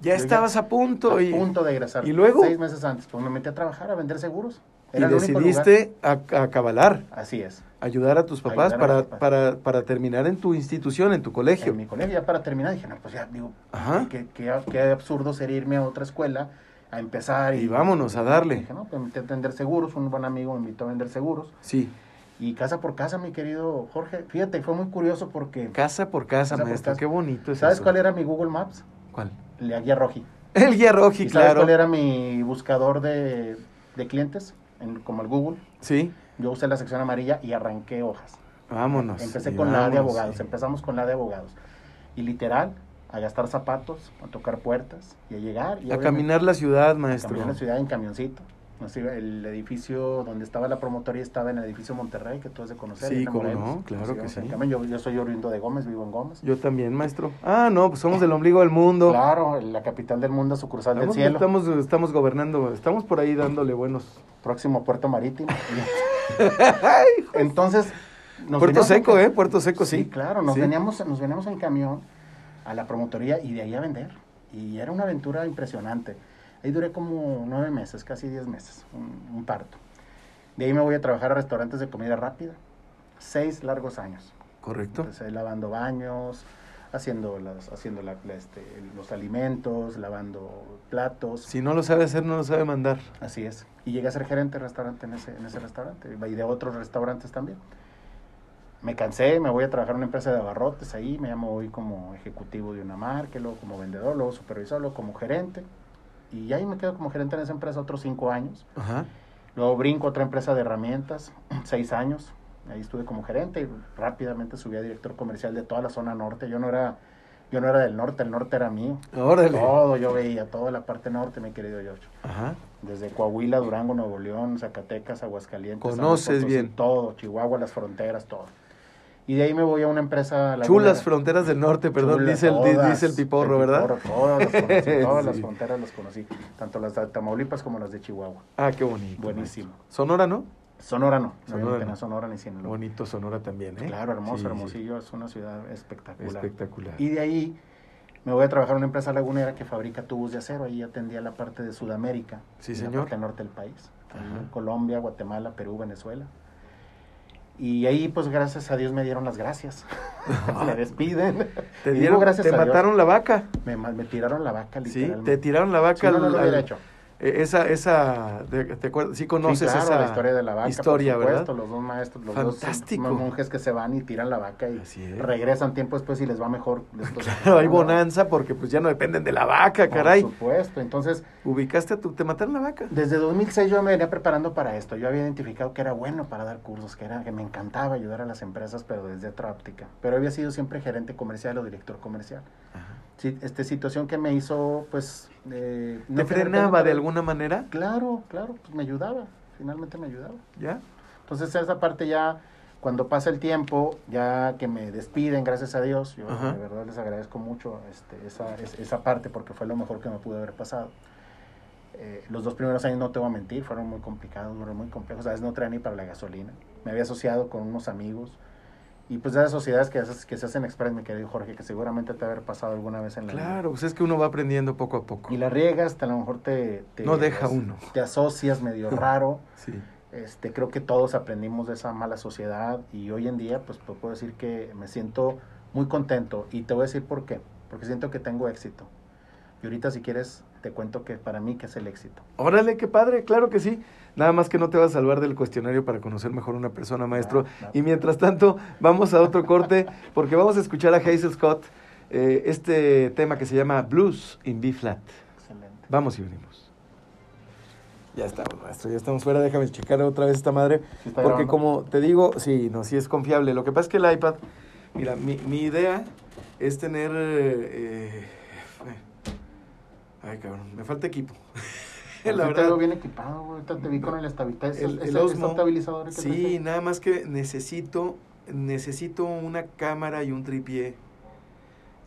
Ya Yo ya- estabas a punto. a y, punto de egresar. ¿y luego? Seis meses antes, pues me metí a trabajar, a vender seguros. y Era decidiste a- acabalar, Así es. ayudar a tus papás a para, papás. para, para terminar en tu institución, en tu colegio. en mi colegio. Ya para terminar dije, no, pues ya, digo, Ajá. qué, qué- qué absurdo sería irme a otra escuela a empezar. Y vámonos a darle. Dije, no, pues me metí a vender seguros, un buen amigo me invitó a vender seguros. Sí, Y casa por casa, mi querido Jorge, fíjate, fue muy curioso porque... casa por casa, Casa por maestro. casa. Qué bonito es ¿Sabes eso. cuál era mi Google Maps? ¿Cuál? La guía Roji. El guía roji, ¿Y sabes claro. cuál era mi buscador de, de clientes? En- como el Google. Sí, Yo usé la sección amarilla y arranqué hojas. vámonos. Empecé con la de abogados, sí. empezamos con la de abogados. Y literal, a gastar zapatos, a tocar puertas y a llegar. Y A caminar la ciudad, a maestro. caminar la ciudad en camioncito. El edificio donde estaba la promotoría estaba en el edificio Monterrey, que tú has de conocer. Sí, cómo no, claro que sí. Yo, yo soy oriundo de Gómez, vivo en Gómez. Yo también, maestro. Ah, no, pues somos del ombligo del mundo. Claro, la capital del mundo, sucursal del Estamos, cielo. estamos, estamos gobernando, estamos por ahí dándole buenos. Próximo puerto marítimo. Entonces, nos Puerto veníamos Seco, ¿eh? Puerto Seco, sí. Sí, claro, nos, Sí. veníamos, nos veníamos en camión a la promotoría y de ahí a vender. Y era una aventura impresionante. Ahí duré como nueve meses, casi diez meses, un, un parto. De ahí me voy a trabajar a restaurantes de comida rápida. Seis largos años. Correcto. Empecé lavando baños, haciendo las haciendo la, la, este, los alimentos, lavando platos. Si no lo sabe hacer, no lo sabe mandar. Así es. Y llegué a ser gerente de restaurante en ese, en ese restaurante y de otros restaurantes también. Me cansé, me voy a trabajar en una empresa de abarrotes ahí, me llamo hoy como ejecutivo de una marca, luego como vendedor, luego supervisor, luego como gerente. Y ahí me quedo como gerente en esa empresa otros cinco años. Ajá. Luego brinco a otra empresa de herramientas, seis años. Ahí estuve como gerente y rápidamente subí a director comercial de toda la zona norte. Yo no era, yo no era del norte, el norte era mío. Órale. Todo yo veía, toda la parte norte, mi querido George. Ajá. Desde Coahuila, Durango, Nuevo León, Zacatecas, Aguascalientes. San Conoces Potosí, bien. Todo, Chihuahua, las fronteras, todo. Y de ahí me voy a una empresa... Chulas lagunera. fronteras del norte, perdón, Chulas, dice, el, todas, dice el piporro, el ¿verdad? piporro, todas las conocí, todas las Sí. fronteras las conocí. Tanto las de Tamaulipas como las de Chihuahua. Ah, qué bonito. Buenísimo. Sonora, ¿no? Sonora no, no, Sonora no. Sonora ni Sinaloa. Bonito Sonora también, ¿eh? Claro, hermoso, Sí, sí. Hermosillo es una ciudad espectacular. Espectacular. Y de ahí me voy a trabajar en una empresa lagunera que fabrica tubos de acero. Ahí atendía la parte de Sudamérica. Sí, señor. La parte norte del país. Colombia, Guatemala, Perú, Venezuela. Y ahí, pues, gracias a Dios me dieron las gracias. me despiden. Te Y digo, dieron, gracias te a Dios. mataron la vaca. Me, me tiraron la vaca, Sí, literalmente. te tiraron la vaca Si no, no al- lo hubiera al- hecho. Eh, Esa, esa, ¿te, acuerdas? Sí conoces sí, claro, esa la historia de la vaca, historia, por supuesto, ¿verdad? los dos maestros, los Fantástico. dos monjes que se van y tiran la vaca y regresan tiempo después y les va mejor. Después, Claro, hay bonanza porque pues ya no dependen de la vaca, caray. Por supuesto, entonces Ubicaste a tu, te mataron la vaca. desde 2006 yo me venía preparando para esto. Yo había identificado que era bueno para dar cursos, que era que me encantaba ayudar a las empresas, pero desde otra óptica. Pero había sido siempre gerente comercial o director comercial. Sí, esta situación que me hizo, pues... eh, no ¿Te frenaba de alguna manera? Claro, claro, pues me ayudaba. Finalmente me ayudaba. ¿Ya? Entonces esa parte ya, cuando pasa el tiempo, ya que me despiden, gracias a Dios, yo Ajá. de verdad les agradezco mucho este, esa, es- esa parte porque fue lo mejor que me pudo haber pasado. Eh, los dos primeros años, no te voy a mentir, fueron muy complicados, fueron muy complejos. A veces no traía ni para la gasolina. Me había asociado con unos amigos. Y pues de esas sociedades que, que se hacen express, mi querido Jorge, que seguramente te haber pasado alguna vez en la vida. Claro, pues es que uno va aprendiendo poco a poco. Y la riegas, a lo mejor te, te- No deja uno. Te asocias medio raro. Sí. Este, creo que todos aprendimos de esa mala sociedad y hoy en día pues puedo decir que me siento muy contento y te voy a decir por qué, porque siento que tengo éxito. Y ahorita si quieres te cuento que para mí que es el éxito. Órale, qué padre, claro que sí. Nada más que no te vas a salvar del cuestionario para conocer mejor una persona, maestro. Claro, claro. Y mientras tanto, vamos a otro corte porque vamos a escuchar a Hazel Scott eh, este tema que se llama Blues in B flat. Excelente. Vamos y venimos. Ya estamos, maestro, ya estamos fuera. Déjame checar otra vez esta madre. ¿Sí está Porque grabando? como te digo, sí, no, sí es confiable. Lo que pasa es que el iPad, mira, mi, mi idea es tener... eh, ay, cabrón, me falta equipo. La te verdad. veo bien equipado, güey. te vi con el estabilizador, El- el Osmo. estabilizador que Sí, nada más que necesito, necesito una cámara y un tripié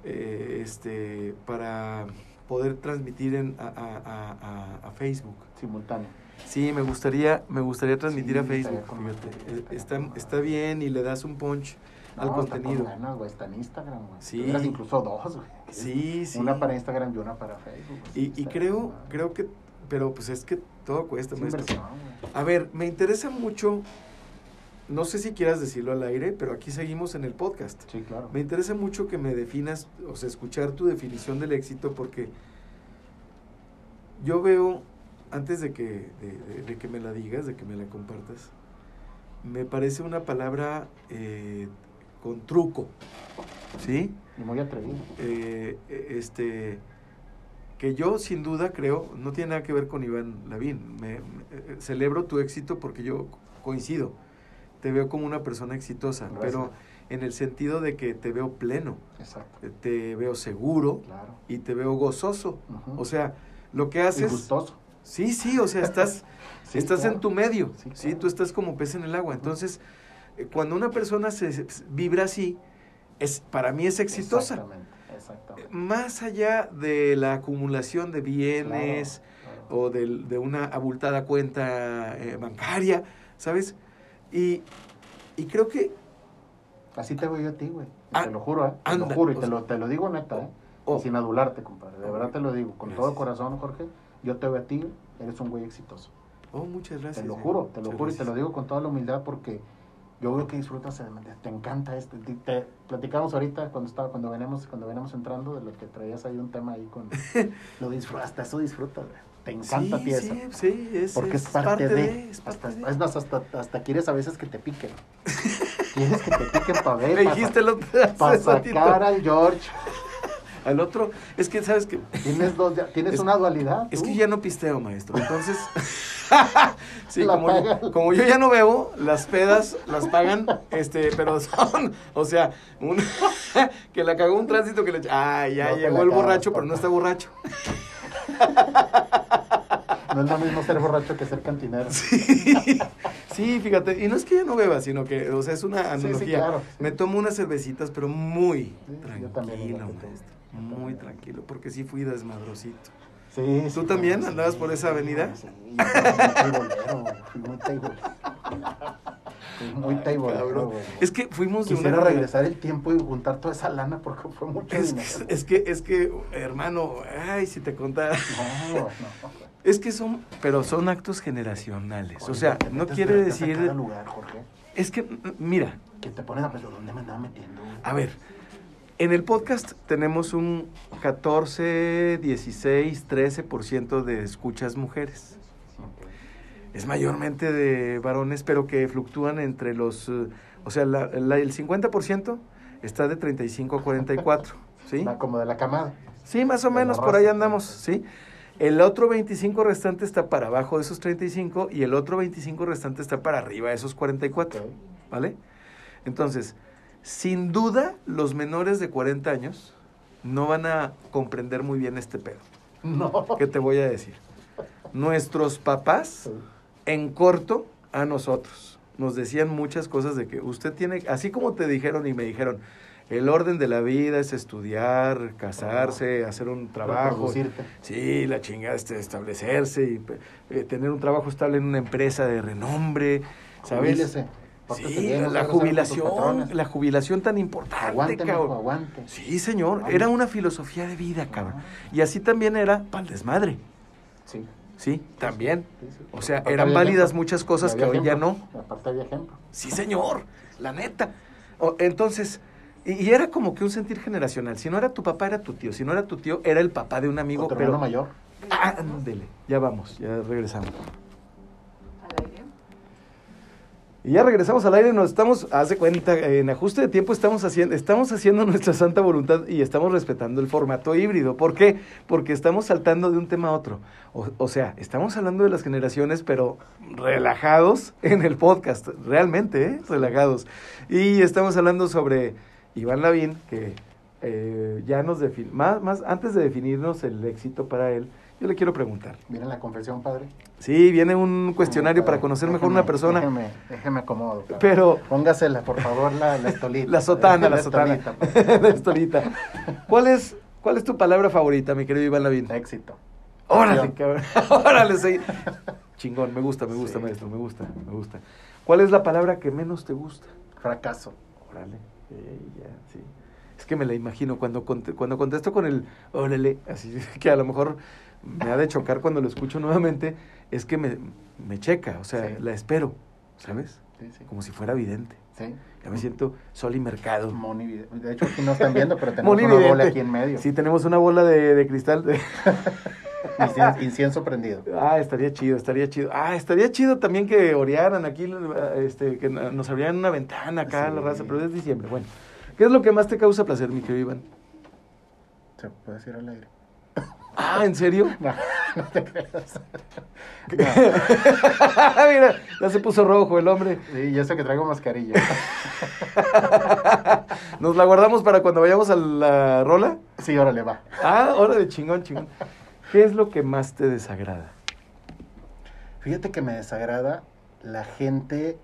eh, este, para poder transmitir en, a, a- a- a- Facebook. simultáneo. Sí, me gustaría, me gustaría transmitir Sí, a Facebook. fíjate. Eh, Está, está bien y le das un punch No, está contenido. con ganas, güey, está en Instagram, güey. Sí. Tuvieras incluso dos, güey. Sí, sí. Una para Instagram y una para Facebook. Y, creo, creo que, pero pues es que todo cuesta, Es inversión, güey. A ver, me interesa mucho, no sé si quieras decirlo al aire, pero aquí seguimos en el podcast. Sí, claro. Me interesa mucho que me definas, o sea, escuchar tu definición del éxito, porque yo veo, antes de que, de, de- de que me la digas, de que me la compartas, me parece una palabra eh, con truco, ¿sí? Y muy atrevido. Eh, eh, este, que yo sin duda creo, no tiene nada que ver con Iván Lavín, me, me- eh, celebro tu éxito porque yo coincido, te veo como una persona exitosa, Gracias. pero en el sentido de que te veo pleno, Exacto. eh, te veo seguro Claro. y te veo gozoso. O sea, lo que y haces... gustoso. Sí, sí, o sea, estás, Sí, estás claro. en tu medio, Sí, tú estás como pez en el agua. Entonces, cuando una persona se, vibra así, es, para mí es exitosa. Exactamente, exactamente. Más allá de la acumulación de bienes Claro, claro. o del- de, una abultada cuenta eh, bancaria, ¿sabes? Y, y creo que... Así te veo yo a ti, güey. Ah, te lo juro, ¿eh? Te anda, lo juro y te sea- lo, te lo digo neta, ¿eh? Oh. Y sin adularte, compadre. De Oh, verdad te lo digo. Con todo gracias. corazón, Jorge. Yo te veo a ti, eres un güey exitoso. Oh, muchas gracias. te lo eh, juro, te lo juro y te lo digo con toda la humildad porque Yo veo que disfrutas, te encanta este. Te, te- platicamos ahorita cuando estaba, cuando venimos, cuando venimos entrando de lo que traías ahí un tema ahí con lo disfrutas, hasta eso disfrutas. Te encanta a ti eso. Sí, sí, es, Porque es, parte, de, es parte hasta- de. es más, hasta, hasta quieres a veces que te piquen. quieres que te piquen para ver, Me dijiste el otro para sacar al George. Al otro, es que sabes que Tienes dos, tienes Es- una dualidad. es que ya no pisteo, maestro. Entonces, sí, como yo, como yo ya no bebo, las pedas las pagan, este, pero son, o sea, un, que la cagó un tránsito que le, ah, ya No llegó el borracho, pero no está borracho. No es lo mismo ser borracho que ser cantinero. Sí, fíjate, y no es que ya no beba, sino que, o sea, es una Sí, sí, analogía. claro. Me tomo unas cervecitas, pero muy yo tranquilo, también, maestro. Yo Muy tranquilo, porque sí fui desmadrosito. Sí, ¿Tú sí, también claro, andabas sí, por esa avenida? Sí, yo fui muy teibolero, muy teibolero. Teibolero. Es que fuimos de Quisiera una... regresar el tiempo y juntar toda esa lana porque fue mucho Es, dinero. es que, es que, hermano, ay, si te contara. No, no. Es que son, pero son actos generacionales. O sea, Oye, ¿por qué no quiere decir... lugar, Jorge? Es que, mira, Que te pones a pensar, ¿dónde me andaba metiendo? a ver, en el podcast tenemos un 14, 16, 13% de escuchas mujeres. Es mayormente de varones, pero que fluctúan entre los... eh, o sea, la- la- el 50% está de 35 a 44, ¿sí? Como de la camada. Sí, más o De menos, por ahí andamos, ¿sí? El otro 25 restante está para abajo de esos 35 y el otro 25 restante está para arriba de esos 44, Ok. ¿vale? Entonces, sin duda, los menores de 40 años no van a comprender muy bien este pedo. No. ¿Qué te voy a decir? Nuestros papás, en corto, a nosotros, nos decían muchas cosas de que usted tiene, así como te dijeron y me dijeron, el orden de la vida es estudiar, casarse, hacer un trabajo. Sí, la chingada este, establecerse y eh, tener un trabajo estable en una empresa de renombre, ¿sabes? Sí, la jubilación, la jubilación tan importante, Aguante, mijo, cabrón. aguante. Sí, señor, Aguante. era una filosofía de vida, cabrón. Ajá. Y así también era para el desmadre, Sí. sí, también. sí, sí. O sea, Aparte eran válidas ejemplo. muchas cosas que hoy ya no. Aparte había ejemplo. Sí, señor, la neta. O- entonces, y, y era como que un sentir generacional. Si no era tu papá, era tu tío. Si no era tu tío, era el papá de un amigo. Otro pero mayor. Ándele, ya vamos, ya regresamos. Al aire. Y ya regresamos al aire, nos estamos, haz de cuenta, en ajuste de tiempo estamos haciendo, estamos haciendo nuestra santa voluntad y estamos respetando el formato híbrido. ¿Por qué? Porque estamos saltando de un tema a otro. O, o sea, estamos hablando de las generaciones, pero relajados en el podcast, realmente, ¿eh? relajados. Y estamos hablando sobre Iván Lavín, que eh, ya nos define, más, más, antes de definirnos el éxito para él, yo le quiero preguntar. Viene la confesión, padre. Sí, viene un cuestionario para conocer mejor déjeme- una persona. Déjeme, déjeme acomodo. padre. Pero Póngasela, por favor, la, la estolita. La sotana, la sotana. estolita, la estolita. ¿Cuál es, ¿Cuál es tu palabra favorita, mi querido Iván Lavín? Éxito. Órale, cabrón. Órale, sí. Chingón, me gusta, me gusta, Sí. maestro, me gusta, me gusta. ¿Cuál es la palabra que menos te gusta? Fracaso. Órale, eh, ya, sí. Es que me la imagino cuando, cuando contesto con el órale, así que a lo mejor me ha de chocar cuando lo escucho nuevamente, es que me, me checa, o sea, Sí. la espero, ¿sabes? Sí, sí. Como si fuera vidente. Sí. Ya me siento sol y mercado. Moni De hecho, aquí no están viendo, pero tenemos Moni una bola aquí en medio. Sí, tenemos una bola de, de cristal. de- Incien- Incienso prendido. Ah, estaría chido, estaría chido. Ah, estaría chido también que orearan aquí, este, que nos abrieran una ventana acá a la raza, pero es diciembre. Bueno, ¿qué es lo que más te causa placer, mi querido Iván? ¿Se puede decir al aire? Ah, ¿en serio? No, no te creas. Mira, ya se puso rojo el hombre. Sí, ya sé que traigo mascarilla. Nos la guardamos para cuando vayamos a la rola. Sí, órale, va. Ah, hora de chingón, chingón. ¿Qué es lo que más te desagrada? Fíjate que me desagrada la gente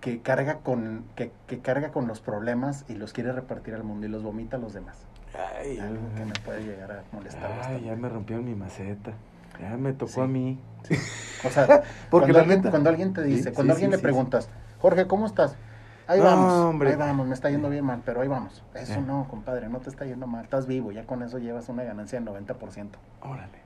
que carga con que, que carga con los problemas y los quiere repartir al mundo y los vomita a los demás. Ay, Algo que me puede llegar a molestar ay, bastante. ya me rompieron mi maceta. Ya me tocó Sí. a mí. O sea, Porque cuando, alguien, neta- cuando alguien te dice, Sí, cuando alguien le preguntas, Jorge, ¿cómo estás? Ahí No, vamos, hombre. ahí vamos, me está yendo bien mal, pero ahí vamos. Eso Ya. no, compadre, no te está yendo mal, estás vivo, ya con eso llevas una ganancia del 90%. Órale.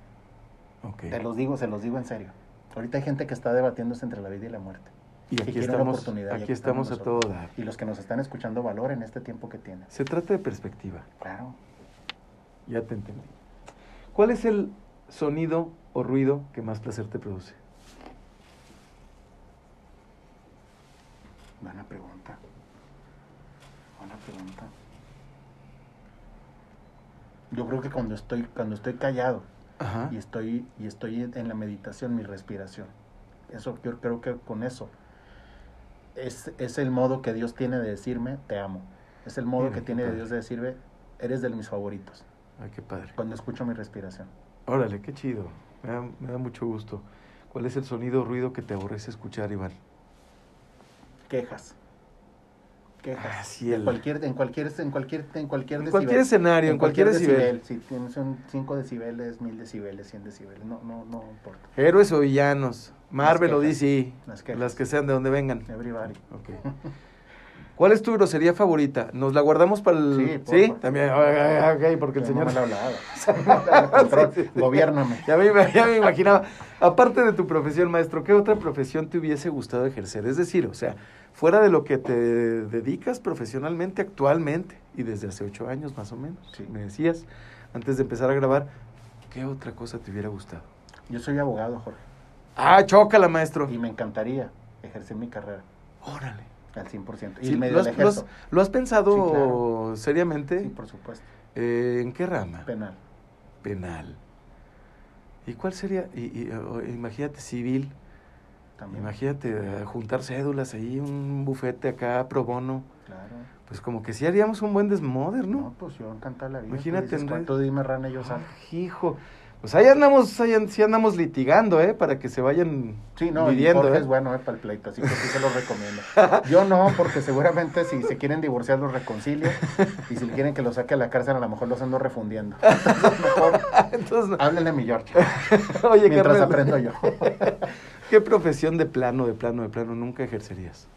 Te los digo, se los digo en serio. Ahorita hay gente que está debatiéndose entre la vida y la muerte. Y aquí estamos, aquí estamos a todo dar. Y los que nos están escuchando valoren este tiempo que tienen. Se trata de perspectiva. Claro. Ya te entendí. ¿Cuál es el sonido o ruido que más placer te produce? Buena pregunta. Buena pregunta. Yo creo que cuando estoy, cuando estoy callado Ajá. y estoy, y estoy en la meditación, mi respiración. Eso, yo creo que con eso es, es el modo que Dios tiene de decirme, te amo. Es el modo Mira, que tiene de. Dios de decirme, eres de mis favoritos. Ay, qué padre. Cuando escucho mi respiración. Órale, qué chido. Me da, me da mucho gusto. ¿Cuál es el sonido o ruido que te aborrece escuchar, Iván? Quejas. Quejas. Ah, sí, el- en cualquier, en cualquier, en cualquier, en cualquier En cualquier escenario, en cualquier decibel. Si tienes un 5 decibeles, 1000 decibeles, 100 decibeles, no, no, no importa. Héroes o villanos, Marvel o. DC, Las que sean de donde vengan. Everybody. ¿Cuál es tu grosería favorita? ¿Nos la guardamos para el...? Sí, por ¿Sí? También, ok, ok, porque el señor... No me la Sí, sí. Gobiérname. Ya me, ya me imaginaba. Aparte de tu profesión, maestro, ¿qué otra profesión te hubiese gustado ejercer? Es decir, o sea, fuera de lo que te dedicas profesionalmente actualmente y desde hace ocho años más o menos, Sí. me decías, antes de empezar a grabar, ¿qué otra cosa te hubiera gustado? Yo soy abogado, Jorge. Ah, chócala, maestro. Y me encantaría ejercer mi carrera Órale. Al 100%. Y Sí, medio ¿lo, has, lo has- ejerzo. lo has pensado Sí, claro. seriamente? Sí, por supuesto. Eh, ¿En qué rama? Penal. Penal. ¿Y cuál sería? Y, y, o- imagínate civil, También. imagínate eh, juntar cédulas ahí, un bufete acá pro bono. Claro. Pues como que sí haríamos un buen desmoder, No, ¿no? pues yo encantada la vida. Imagínate, dices, Enrique. ¿cuánto dime rana yo salgo? Ah, hijo. Pues ahí andamos, ahí sí andamos litigando, ¿eh? Para que se vayan Sí, no, dividiendo, y Jorge ¿eh? es bueno eh, para el pleito, así que sí se los recomiendo. Yo no, porque seguramente si se quieren divorciar los reconcilio y si quieren que los saque a la cárcel a lo mejor los ando refundiendo. Entonces mejor Entonces, no. háblenle a mi George oye, mientras carnal, aprendo yo. ¿qué profesión de plano, de plano, de plano nunca ejercerías?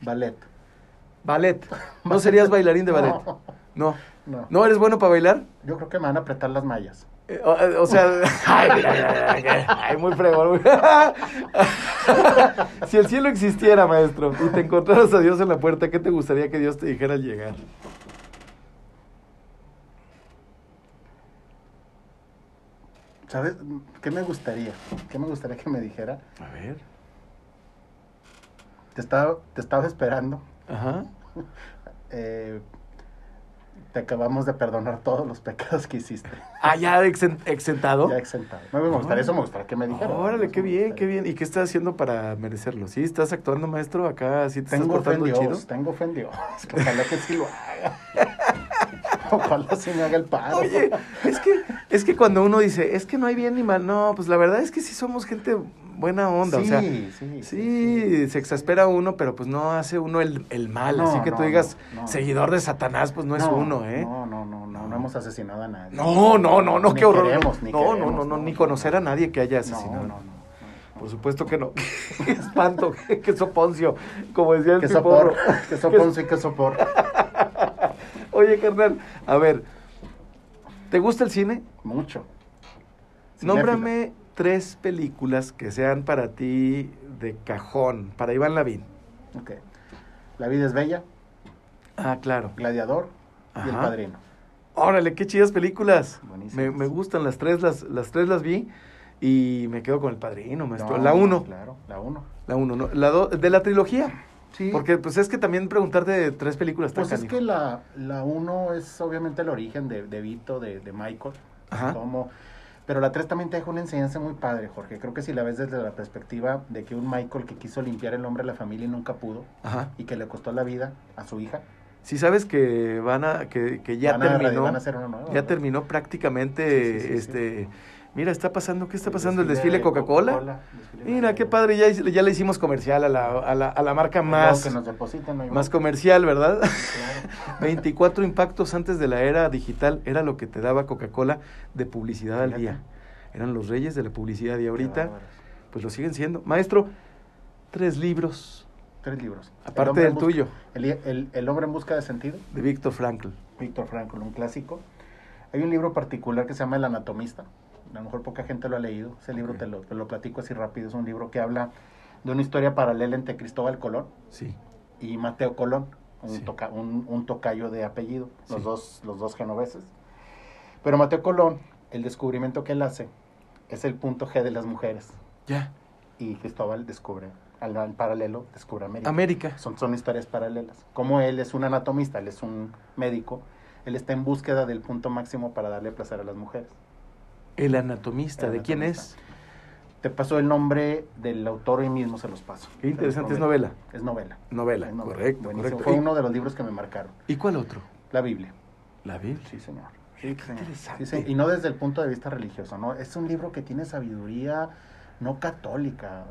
Ballet. Ballet. ¿No serías bailarín de ballet? No, No. no. ¿No eres bueno para bailar? Yo creo que me van a apretar las mallas. O, o sea, ay, mira, mira, mira, ay, muy fregón. si el cielo existiera, maestro, y te encontraras a Dios en la puerta, ¿qué te gustaría que Dios te dijera al llegar? ¿Sabes? ¿Qué me gustaría? ¿Qué me gustaría que me dijera? A ver. Te estaba, te estaba esperando. Ajá. eh, te acabamos de perdonar todos los pecados que hiciste. Ah, ya exen- exentado. Ya exentado. No, me gustaría, eso me gustaría que me dijera. Órale, qué bien, qué bien. ¿Y qué estás haciendo para merecerlo? ¿Sí? ¿Estás actuando, maestro? Acá sí te Tengo estás Dios, chido. tengo fe en Dios. que Ojalá que sí lo haga. Ojalá sí me haga el paro. Oye, es que, es que cuando uno dice, es que no hay bien ni mal, no, pues la verdad es que sí somos gente buena onda, sí, o sea, sí, sí, Sí, se exaspera uno, pero pues no hace uno el, el mal. No, Así que tú digas, no, seguidor de Satanás, pues no, es uno, ¿eh? No, no, no, no, no hemos asesinado a nadie. No, no, no, no, qué horror. queremos, ni no, no, queremos, no, no, ni conocer a nadie que haya asesinado. no, no. no, Por supuesto que no. Qué espanto, qué, qué soponcio, como decía el piporro. sopor, que soponcio y que sopor. Oye, carnal, a ver, ¿te gusta el cine? Mucho. Nómbrame tres películas que sean para ti de cajón, para Iván Lavín. Ok. La vida es bella, Ah, claro. Gladiador y El. Padrino. Órale, qué chidas películas. Me, me gustan las tres, las, las tres las vi y me quedo con el padrino, maestro. No, la uno, Claro, la uno. la uno, ¿no? La do- de la trilogía. Sí. Porque pues es que también preguntarte de tres películas tan Pues es que la, la uno es obviamente el origen de, de Vito, de, de Michael. Ajá. Cómo- pero la 3 también te deja una enseñanza muy padre, Jorge. Creo que si la ves desde la perspectiva de que un Michael que quiso limpiar el nombre de la familia y nunca pudo, Ajá. y que le costó la vida a su hija, Si sabes que van a, que, que ya van, a, terminó, van a hacer uno nuevo. ya ¿verdad? terminó prácticamente, Sí, sí, sí, sí. este, mira, está pasando, ¿qué está pasando? El desfile de Coca-Cola. Mira, qué padre, ya, ya le hicimos comercial a la, a la, a la marca más, que nos depositen, no más comercial, ¿verdad? Claro. 24 impactos antes de la era digital era lo que te daba Coca-Cola de publicidad al día. Eran los reyes de la publicidad y ahorita, pues lo siguen siendo. Maestro, tres libros, Tres libros. Aparte del busca- tuyo, El, el- El hombre en busca de sentido, de Víctor Frankl. Víctor Frankl, un clásico. Hay un libro particular que se llama El anatomista. A lo mejor poca gente lo ha leído. Ese libro Ok. te, lo, te lo platico así rápido. Es un libro que habla de una historia paralela entre Cristóbal Colón Sí. y Mateo Colón, un, Sí. toca- un, un tocayo de apellido, los, Sí. dos, los dos genoveses. Pero Mateo Colón, el descubrimiento que él hace es el punto G de las mujeres. Ya. Y Cristóbal descubre, al, al paralelo, descubre América. América. Son, son historias paralelas. Como él es un anatomista, él es un médico, él está en búsqueda del punto máximo para darle placer a las mujeres. El anatomista. El ¿De quién es? Te paso el nombre del autor hoy mismo, se los paso. Qué interesante, es novela. Es novela. Novela. Es novela. Correcto, Buenísimo. correcto. Fue ¿Y- uno de los libros que me marcaron. ¿Y cuál otro? La Biblia. La Biblia. Sí, señor. Sí, señor. interesante. Sí, sí. Y no desde el punto de vista religioso, ¿no? Es un libro que tiene sabiduría no católica,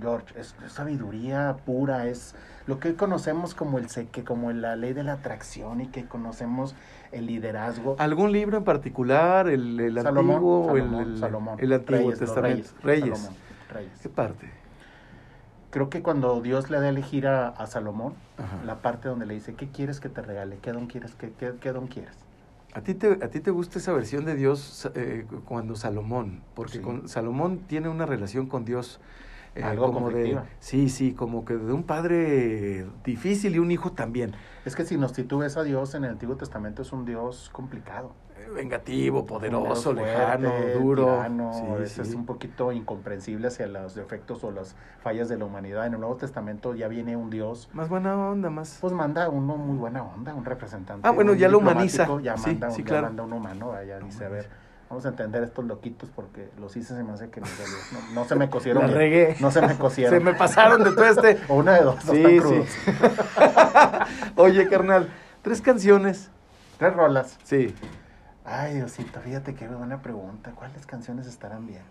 George. Es, es sabiduría pura, es lo que hoy conocemos como el seque, como la ley de la atracción y que conocemos el liderazgo. ¿Algún libro en particular? ¿El, el Salomón, antiguo o el, Salomón, el- Salomón. el antiguo Reyes, testamento? Reyes. Reyes. Salomón, Reyes. ¿Qué parte? Creo que cuando Dios le da a elegir a, a Salomón, Ajá. la parte donde le dice, ¿qué quieres que te regale? ¿Qué don quieres? ¿Qué, qué, qué don quieres? ¿A ti, te, ¿A ti te gusta esa versión de Dios eh, cuando Salomón? Porque Sí. con, Salomón tiene una relación con Dios eh, Algo como de... Sí, sí, como que de un padre difícil y un hijo también. Es que si nos ves a Dios en el Antiguo Testamento es un Dios complicado. Eh, Vengativo, poderoso, lejano, duro. tirano, Sí, es, un poquito incomprensible hacia los defectos o las fallas de la humanidad. En el Nuevo Testamento ya viene un Dios, Más buena onda, más... pues manda uno muy buena onda, un representante. Ah, bueno, ya lo humaniza. Ya manda, sí, ya claro. manda un humano, ya dice, a ver, vamos a entender estos loquitos porque los hice se me hace que no, no, no se me cosieron. Regué. No se me cosieron. Se me pasaron de todo este... O una de dos, dos Sí, sí. crudos. Oye, carnal, tres canciones. Tres rolas. Sí. Ay, Diosito, fíjate qué buena pregunta. ¿Cuáles canciones estarán bien?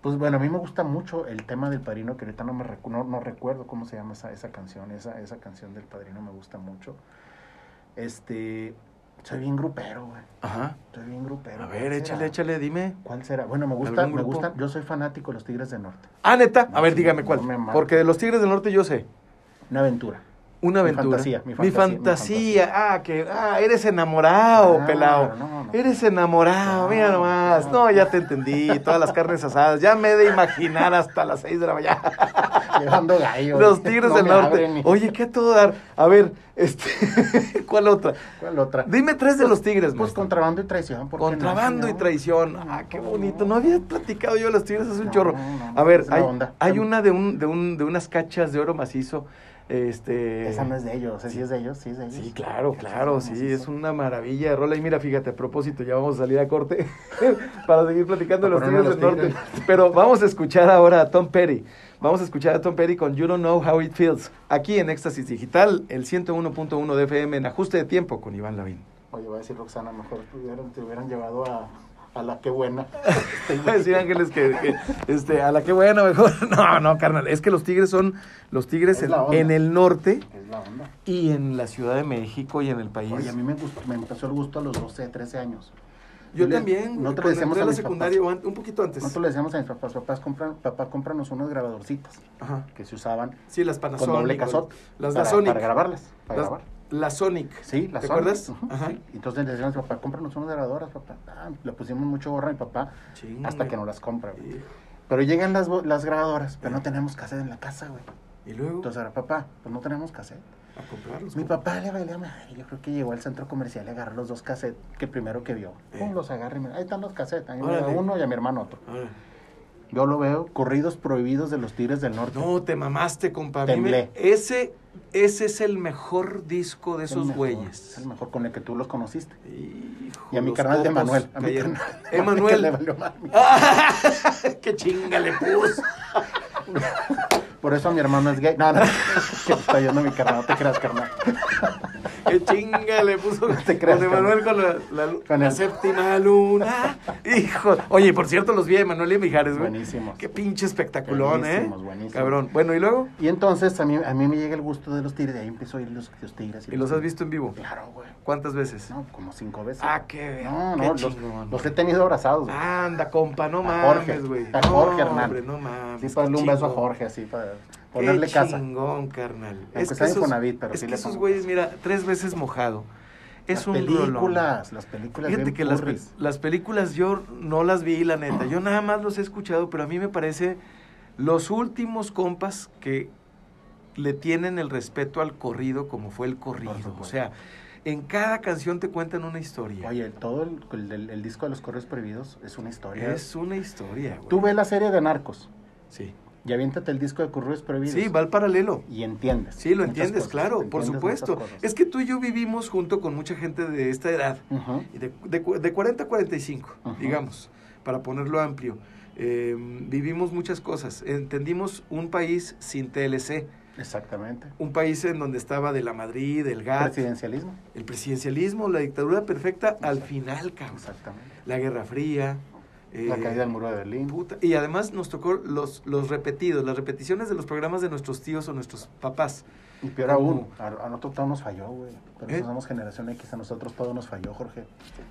Pues bueno, a mí me gusta mucho el tema del padrino, que ahorita no me recu- no, no recuerdo cómo se llama esa, esa canción. Esa, esa canción del padrino me gusta mucho. Este, soy bien grupero, güey. Ajá. Soy bien grupero. A ¿Cuál ver, será? échale, échale, dime. ¿Cuál será? Bueno, me gusta, ¿Algún me gusta, yo soy fanático de los Tigres del Norte. Ah, neta. A ver, dígame cuál. Porque de los Tigres del Norte yo sé. Una aventura. Una Mi aventura. fantasía, mi Mi fantasía, mi fantasía. Ah, que ah, eres enamorado, Claro, pelado. no, no. Eres enamorado, mira nomás. No, ya te entendí. Todas las carnes asadas. Ya me he de imaginar hasta las 6 de la mañana. Llevando gallo. Los Tigres del Norte. abren Oye, ¿qué a todo dar? A ver, este. ¿Cuál otra? ¿Cuál otra? Dime tres de los Tigres, Pues maestro. contrabando y traición. ¿por? Contrabando y traición. Ah, qué bonito. No había platicado yo de los tigres hace un chorro. no, no, A ver, es hay, hay una de un, de un, de unas cachas de oro macizo. Este. Esa no es de ellos, esa sí es de ellos, sí es de ellos. Sí, claro, claro, sí, sí, sí, es sí. una maravilla de rola. Y mira, fíjate, a propósito, ya vamos a salir a corte para seguir platicando los Tigres del Norte. Pero vamos a escuchar ahora a Tom Petty. Vamos a escuchar a Tom Petty con You Don't Know How It Feels. Aquí en Éxtasis Digital, el 101.1 de FM en ajuste de tiempo con Iván Lavín. Oye, voy a decir Roxana, mejor te hubieran, te hubieran llevado a, a la que buena. A decir Ángeles que, que, este, a la que bueno, mejor. No, no, carnal. Es que los tigres son los tigres Es en, en el norte Es la onda. y en la Ciudad de México y en el país. Oye, a mí me, gustó, me empezó el gusto a los 12, 13 años. Yo le- también. Cuando le decíamos entré a la secundaria, papás, un poquito antes. nosotros le decíamos a mis papás, papás, compran, papá, cómpranos unos grabadorcitas Ajá. que se usaban Sí, las con Panasonic. doble cazote. Las para. Para grabarlas, para Las- grabar. La Sonic. Sí, ¿Te Sonic, acuerdas? Ajá. sí. Entonces le decíamos, papá, cómpranos unas grabadoras, papá. Ah, le pusimos mucho gorra a mi papá hasta que nos las compra, güey. Pero llegan las, las grabadoras, pero no tenemos cassette en la casa, güey. Y luego Entonces ahora, papá, pues no tenemos cassette. a comprarlos. Mi papá le valía madre. Yo creo que llegó al centro comercial y agarró los dos cassettes que primero que vio. Pum, Eh. los agarra y me ahí están los cassettes. A mí me da uno y a mi hermano otro. Yo lo veo, corridos prohibidos de los Tigres del Norte. No, te mamaste, compa. A Temblé. ese, ese es el mejor disco de Es el esos güeyes. Es el mejor con el que tú los conociste. Hijo, Y a mi carnal de Manuel. A mi cayeron. carnal de Emanuel. que le valió madre. ¡Qué chinga le puso! Por eso mi hermano es gay. No, no. que está yendo mi carnal. No te creas, carnal. ¡Qué chinga le puso! te creas, con Emanuel con la, la- Con la séptima luna. Hijo. Oye, por cierto, los vi a Emanuel y Mijares, güey. Buenísimos. Qué pinche espectaculón, Buenísimos, ¿eh? buenísimos. Cabrón. Bueno, ¿y luego? Y entonces a mí, a mí me llega el gusto de los Tigres. Y ahí empiezo a ir los, los Tigres. ¿Y los has visto en vivo? Claro, güey. ¿Cuántas veces? No, como cinco veces. Ah, qué No, qué no, los, he tenido abrazados. güey. Anda, compa, no Jorge, mames, güey. a Jorge, no, Hernán. hombre, no mames. sí, para un beso a. Jorge, así, para ponerle Qué casa. chingón, carnal. Aunque Es que esos, Infonavit, pero es sí que le esos pongo güeyes, mira, tres veces mojado. Es las un películas, rolón. las películas Fíjate bien que las, las películas yo no las vi, la neta. Yo nada más los he escuchado, pero a mí me parece Los últimos compas que le tienen el respeto al corrido como fue el corrido. O sea, en cada canción te cuentan una historia. Oye, todo el, el- el- el disco de los correos prohibidos es una historia. es una historia, güey. Tú ves la serie de Narcos Sí. Y aviéntate el disco de correos prohibidos. Sí, va al paralelo. Y entiendes. Sí, lo entiendes, cosas, claro, por supuesto. Es que tú y yo vivimos junto con mucha gente de esta edad, de, de, de 40 a 45, Ujú. digamos, para ponerlo amplio. Eh, vivimos muchas cosas. Entendimos un país sin TLC, Exactamente. un país en donde estaba de la Madrid, el GATT, Presidencialismo. el presidencialismo, la dictadura perfecta al final, cabrón. Exactamente. La Guerra Fría. La eh, caída del muro de Berlín. puta, Y además nos tocó los, los repetidos, las repeticiones de los programas de nuestros tíos o nuestros papás. Y peor aún, a, a nosotros todo nos falló, güey. Pero ¿Eh? somos generación X, a nosotros todo nos falló, Jorge.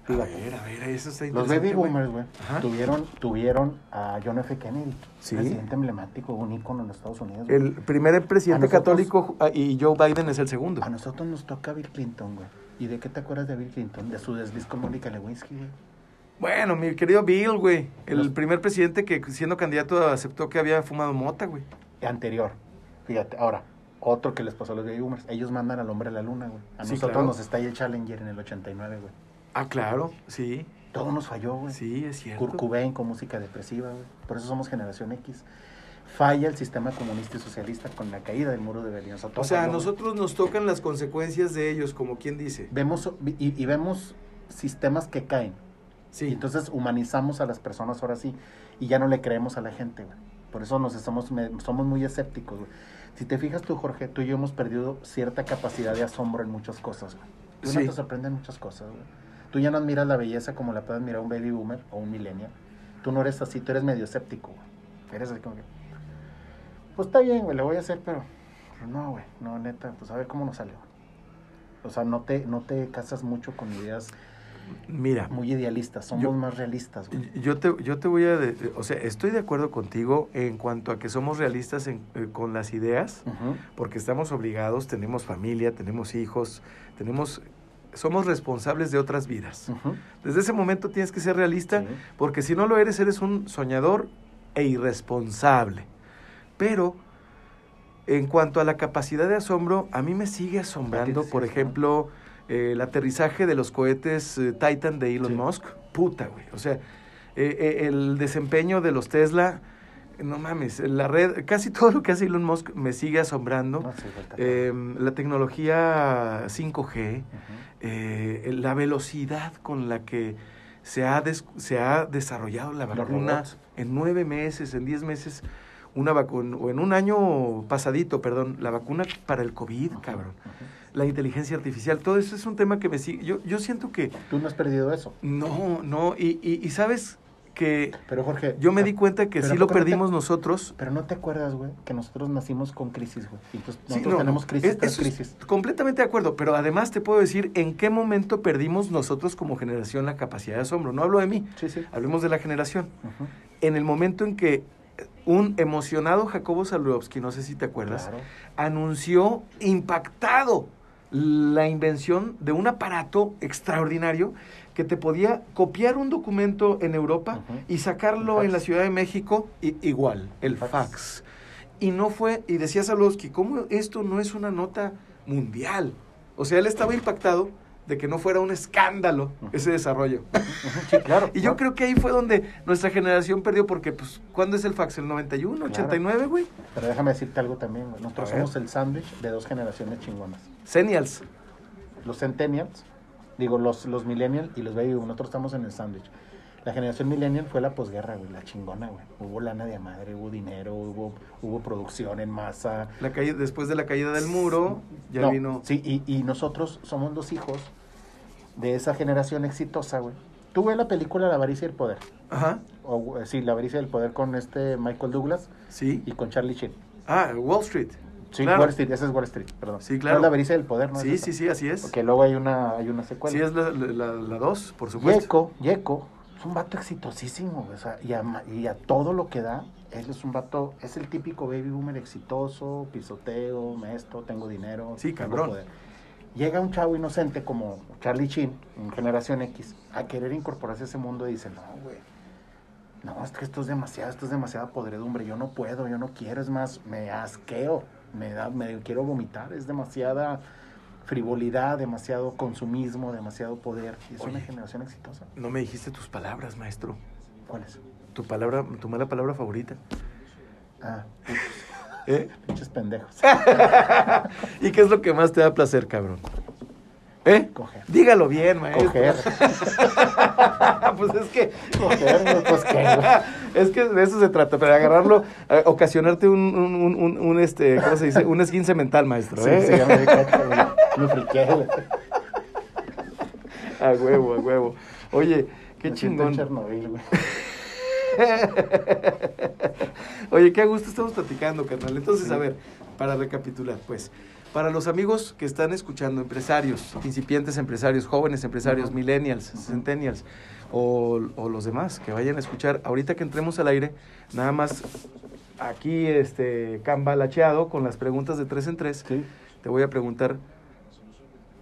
A ver, a ver, eso está Los baby boomers, güey, tuvieron, tuvieron a John F. Kennedy, Sí. presidente emblemático, un ícono en los Estados Unidos. güey. El primer presidente nosotros- católico ah, y Joe Biden es el segundo. A nosotros nos toca Bill Clinton, güey. ¿Y de qué te acuerdas de Bill Clinton? De su desliz con Mónica Lewinsky, güey. Bueno, mi querido Bill, güey. El Los- primer presidente que siendo candidato aceptó que había fumado mota, güey. Anterior. Fíjate, ahora, otro que les pasó a los baby boomers. Ellos mandan al hombre a la luna, güey. A Sí, nosotros claro. nos está ahí el Challenger en el 89, güey. Ah, claro, sí. Todo nos falló, güey. Sí, es cierto. Kurt Cobain con música depresiva, güey. Por eso somos generación X. Falla el sistema comunista y socialista con la caída del muro de Berlín. O sea, todo O sea, a nosotros nos tocan las consecuencias de ellos, como quien dice. Vemos, y, y vemos sistemas que caen. Y Sí. entonces humanizamos a las personas ahora sí y ya no le creemos a la gente, güey. Por eso nos estamos, somos muy escépticos, güey. Si te fijas tú, Jorge, tú y yo hemos perdido cierta capacidad de asombro en muchas cosas, güey. Tú Sí. no te sorprenden muchas cosas, güey. Tú ya no admiras la belleza como la puede admirar un baby boomer o un millennial. Tú no eres así, tú eres medio escéptico, güey. Eres así como que, pues está bien, güey, le voy a hacer, pero, pero no, güey, no, neta, pues a ver cómo nos sale, güey. O sea, no te, no te casas mucho con ideas Mira, muy idealistas, somos Yo- más realistas, güey. yo te, yo te voy a... de- o sea, estoy de acuerdo contigo en cuanto a que somos realistas en- eh, con las ideas, porque estamos obligados, tenemos familia, tenemos hijos, tenemos... Somos responsables de otras vidas. Desde ese momento tienes que ser realista, Sí. porque si no lo eres, eres un soñador e irresponsable. Pero en cuanto a la capacidad de asombro, a mí me sigue asombrando, por ejemplo, el aterrizaje de los cohetes eh, Titan de Elon Sí. Musk. Puta, güey. O sea, eh, eh, el desempeño de los Tesla, no mames, la red, casi todo lo que hace Elon Musk me sigue asombrando. No, sí, Eh, la tecnología 5G, Ujú. eh, la velocidad con la que se ha, des- se ha desarrollado la vacuna en nueve meses, en diez meses, una vacuna, o en un año pasadito, perdón, la vacuna para el COVID, cabrón. La inteligencia artificial, todo eso es un tema que me sigue. Yo, yo siento que Tú no has perdido eso. no, no, y, y, y sabes que Pero Jorge, yo me di cuenta que sí ¿a lo poco no te- perdimos nosotros. Pero no te acuerdas, güey, que nosotros nacimos con crisis, güey. Entonces Sí, nosotros no, tenemos crisis es- tras eso es crisis. completamente de acuerdo, pero además te puedo decir en qué momento perdimos nosotros como generación la capacidad de asombro. No hablo de mí, Sí, sí. hablemos de la generación. En el momento en que un emocionado Jacobo Zalurovsky, no sé si te acuerdas, Claro. anunció impactado la invención de un aparato extraordinario que te podía copiar un documento en Europa y sacarlo en la Ciudad de México igual, el Fax. fax. Y no fue, y decía Zalurovsky, ¿cómo esto no es una nota mundial? O sea, él estaba impactado de que no fuera un escándalo ese desarrollo. Sí, claro. Y yo creo que ahí fue donde nuestra generación perdió, porque, pues, ¿cuándo es el fax? ¿El 91, 89, güey? Pero déjame decirte algo también, güey. Nosotros somos el sándwich de dos generaciones chingonas. Senials. Los centennials, digo, los, los millennials y los baby boomers, nosotros estamos en el sándwich. La generación millennial fue la posguerra, güey, la chingona, güey. Hubo lana de madre, hubo dinero, hubo, hubo producción en masa. La caída, después de la caída del muro, ya No, vino. Sí, y, y nosotros somos los hijos de esa generación exitosa, güey. Tú ves la película La avaricia y el poder. Ajá, O, eh, sí, La avaricia y el poder con este Michael Douglas sí. y con Charlie Sheen. Ah, Wall Street. Sí, Claro. Wall Street, ese es Wall Street, perdón. Sí, No claro. es La avaricia y el poder, ¿no? es Sí, esa? sí, sí, así es. Porque luego hay una, hay una secuela. Sí, es la 2, la, la dos, por supuesto. Yeko, Yeko, es un vato exitosísimo, o sea, y a, y a todo lo que da, él es un vato, es el típico baby boomer exitoso, pisoteo, maestro, tengo dinero, Sí, tengo cabrón. poder. Llega un chavo inocente como Charlie Chin, en Generación X, a querer incorporarse a ese mundo y dice, no, güey, no, es que esto es demasiado, esto es demasiada podredumbre, yo no puedo, yo no quiero, es más, me asqueo, me da, me quiero vomitar, es demasiada frivolidad, demasiado consumismo, demasiado poder. Y es Oye. una generación exitosa. No me dijiste tus palabras, maestro. ¿Cuáles? Tu palabra, tu mala palabra favorita. Ah, ¿Eh? pinches pendejos. ¿Y qué es lo que más te da placer, cabrón? ¿Eh? Coger. Dígalo bien, maestro. Coger. pues es que. Coger, pues qué, güey. Es que de eso se trata, pero agarrarlo, eh, ocasionarte un, un, un, un- este, ¿cómo se dice? Un esguince mental, maestro. Sí, ¿eh? sí, me. Me friqué. A huevo, a huevo. Oye, qué Me chingón. Chernobyl, güey. Oye, qué gusto estamos platicando, carnal. Entonces, a ver, para recapitular, pues, para los amigos que están escuchando, empresarios, incipientes empresarios, jóvenes empresarios, millennials, centennials, o, o los demás que vayan a escuchar, ahorita que entremos al aire, nada más aquí, este, cambalacheado con las preguntas de tres en tres, Sí. te voy a preguntar.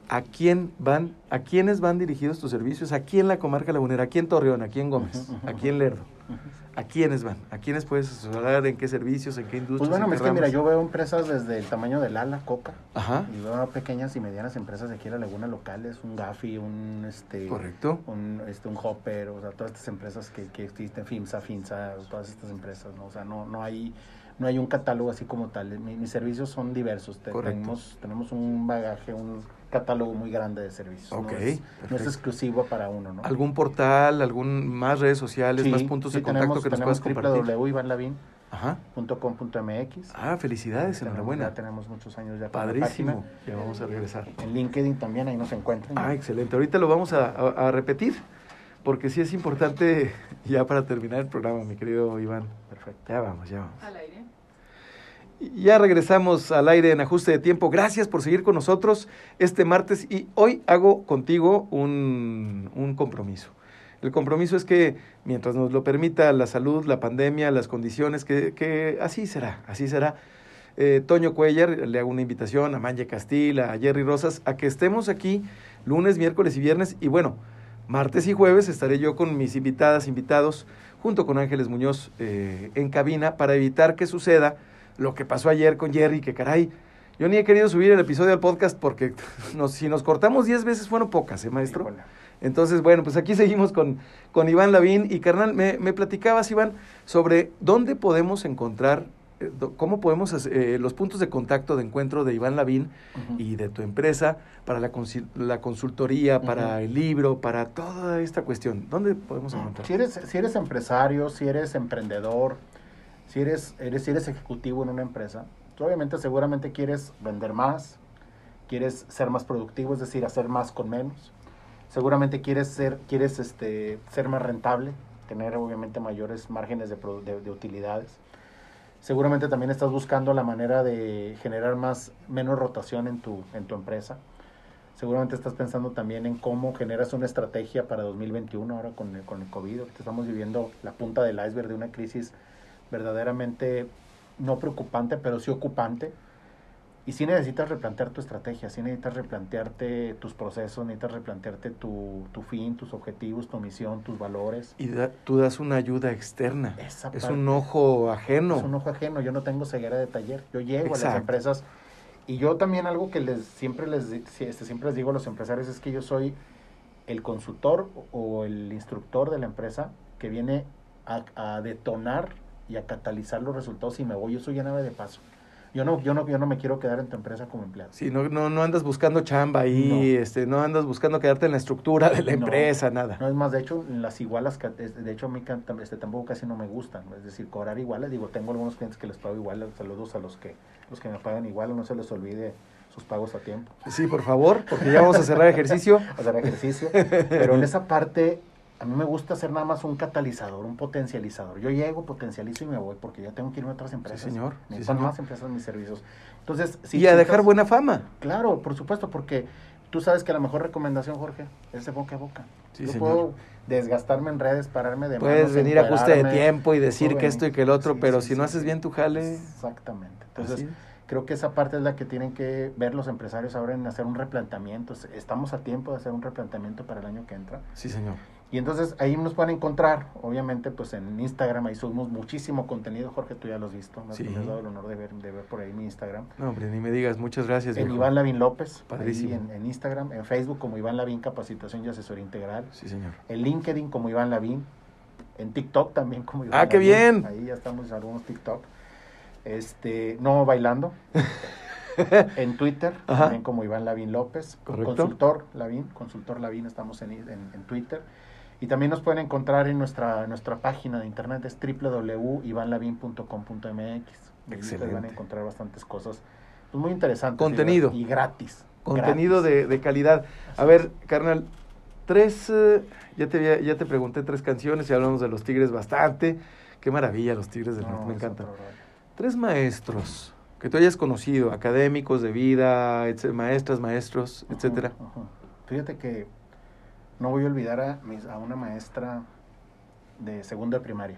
¿A quién van, a quiénes van dirigidos tus servicios? ¿Aquí en la comarca lagunera? ¿Aquí en Torreón? ¿Aquí en Gómez? ¿Aquí en Lerdo? ¿A quiénes van? ¿A quiénes puedes asesorar? ¿En qué servicios? ¿En qué industrias? Pues bueno, es que mira, yo veo empresas desde el tamaño del ala, Coca, Ajá, y veo pequeñas y medianas empresas de aquí en la Laguna locales, un Gafi, un este correcto. un este un Hopper, o sea, todas estas empresas que, que existen, FIMSA, FINSA, todas estas empresas, ¿no? O sea, no, no hay no hay un catálogo así como tal. Mi- mis servicios son diversos. Correcto. tenemos, tenemos un bagaje, un catálogo muy grande de servicios. Ok, no, es, no es exclusivo para uno, ¿no? ¿Algún portal, algún más redes sociales, Sí, más puntos sí, de contacto tenemos, que nos puedas compartir? www.ivanlavin.com.mx. Ah, felicidades, Tenemos- enhorabuena. Ya tenemos muchos años ya con la Padrísimo. Ya vamos a regresar. En LinkedIn también, ahí nos encuentran. Ah, excelente. Ahorita lo vamos a, a- a repetir, porque sí es importante, ya para terminar el programa, mi querido Iván. Perfecto. Ya vamos, ya vamos. Al aire. Ya regresamos al aire en ajuste de tiempo. Gracias por seguir con nosotros este martes y hoy hago contigo un, un compromiso. El compromiso es que mientras nos lo permita la salud, la pandemia, las condiciones, que, que así será, así será. Eh, Toño Cuellar, le hago una invitación a Manje Castil, a Jerry Rosas, a que estemos aquí lunes, miércoles y viernes. Y bueno, martes y jueves estaré yo con mis invitadas, invitados, junto con Ángeles Muñoz eh, en cabina para evitar que suceda lo que pasó ayer con Jerry, que caray, yo ni he querido subir el episodio del podcast porque nos, si nos cortamos 10 veces fueron pocas, ¿eh, maestro? Entonces, bueno, pues aquí seguimos con, con Iván Lavín. Y carnal, me, me platicabas, Iván, sobre dónde podemos encontrar, eh, cómo podemos, hacer, eh, los puntos de contacto de encuentro de Iván Lavín y de tu empresa para la, la consultoría, para el libro, para toda esta cuestión. ¿Dónde podemos encontrar? Si eres, si eres empresario, si eres emprendedor, si eres, eres, si eres ejecutivo en una empresa, tú obviamente seguramente quieres vender más, quieres ser más productivo, es decir, hacer más con menos. Seguramente quieres ser, quieres este, ser más rentable, tener obviamente mayores márgenes de, de- de utilidades. Seguramente también estás buscando la manera de generar más, menos rotación en tu, en tu empresa. Seguramente estás pensando también en cómo generas una estrategia para 2021 ahora con el, con el COVID. Ahorita estamos viviendo la punta del iceberg de una crisis verdaderamente no preocupante, pero sí ocupante. Y sí necesitas replantear tu estrategia, sí necesitas replantearte tus procesos, necesitas replantearte tu, tu fin, tus objetivos, tu misión, tus valores. Y da- tú das una ayuda externa. Esa es parte. un ojo ajeno. Es un ojo ajeno, yo no tengo ceguera de taller. Yo llego a las empresas y yo también algo que les siempre les este, siempre les digo a los empresarios es que yo soy el consultor o- o el instructor de la empresa que viene a, a detonar y a catalizar los resultados y me voy, yo soy ya nave de paso. Yo no, yo no, yo no me quiero quedar en tu empresa como empleado. Sí, no, no, no andas buscando chamba ahí, No. este, no andas buscando quedarte en la estructura de la No. empresa, nada. No es más, de hecho, las igualas, de hecho, a mí este, tampoco casi no me gustan. Es decir, cobrar iguales, digo, tengo algunos clientes que les pago igual, saludos a los que, los que me pagan igual, no se les olvide sus pagos a tiempo. Sí, por favor, porque ya vamos a cerrar ejercicio. hacer ejercicio. Pero en esa parte, a mí me gusta ser nada más un catalizador, un potencializador. Yo llego, potencializo y me voy porque ya tengo que irme a otras empresas. señor. Sí, Necesitan señor. más empresas mis servicios. Entonces, si y a dejar estás- buena fama. Claro, por supuesto, porque tú sabes que la mejor recomendación, Jorge, es de boca a boca. Sí, Yo señor. puedo desgastarme en redes, pararme de Puedes manos, venir a ajuste de tiempo y decir que esto y que el otro, Sí, pero sí, si no sí, haces sí. bien tu jale. Exactamente. Entonces, creo que esa parte es la que tienen que ver los empresarios ahora en hacer un replanteamiento. Estamos a tiempo de hacer un replanteamiento para el año que entra. Sí, señor. Y entonces ahí nos pueden encontrar, obviamente, pues en Instagram, ahí subimos muchísimo contenido. Jorge, tú ya lo has visto, me has- Sí. me has dado el honor de ver, de ver por ahí mi Instagram. No, hombre, ni me digas, muchas gracias. En. Iván Lavín López, ahí en, en Instagram, en Facebook como Iván Lavín Capacitación y Asesoría Integral, Sí, señor. en LinkedIn como Iván Lavín, en TikTok también como Iván Ah, qué Lavín. bien. Ahí ya estamos en algunos TikTok. Este, no bailando. en Twitter Ajá. también como Iván Lavín López, Correcto. consultor Lavín, consultor Lavín estamos en, en, en Twitter. Y también nos pueden encontrar en nuestra, nuestra página de internet, es www.ivanlavin.com.mx. Ustedes van Excelente. a encontrar bastantes cosas pues, muy interesantes. Contenido. Y, gratis. Contenido gratis. de, de calidad. A ver, carnal, tres, eh, ya, te, había- ya te pregunté tres canciones y hablamos de los Tigres bastante. Qué maravilla los Tigres del No, Norte, me es encantan. Tres maestros que tú hayas conocido, académicos de vida, etc- maestras, maestros, etcétera. Fíjate que no voy a olvidar a, mis- a una maestra de segundo de primaria,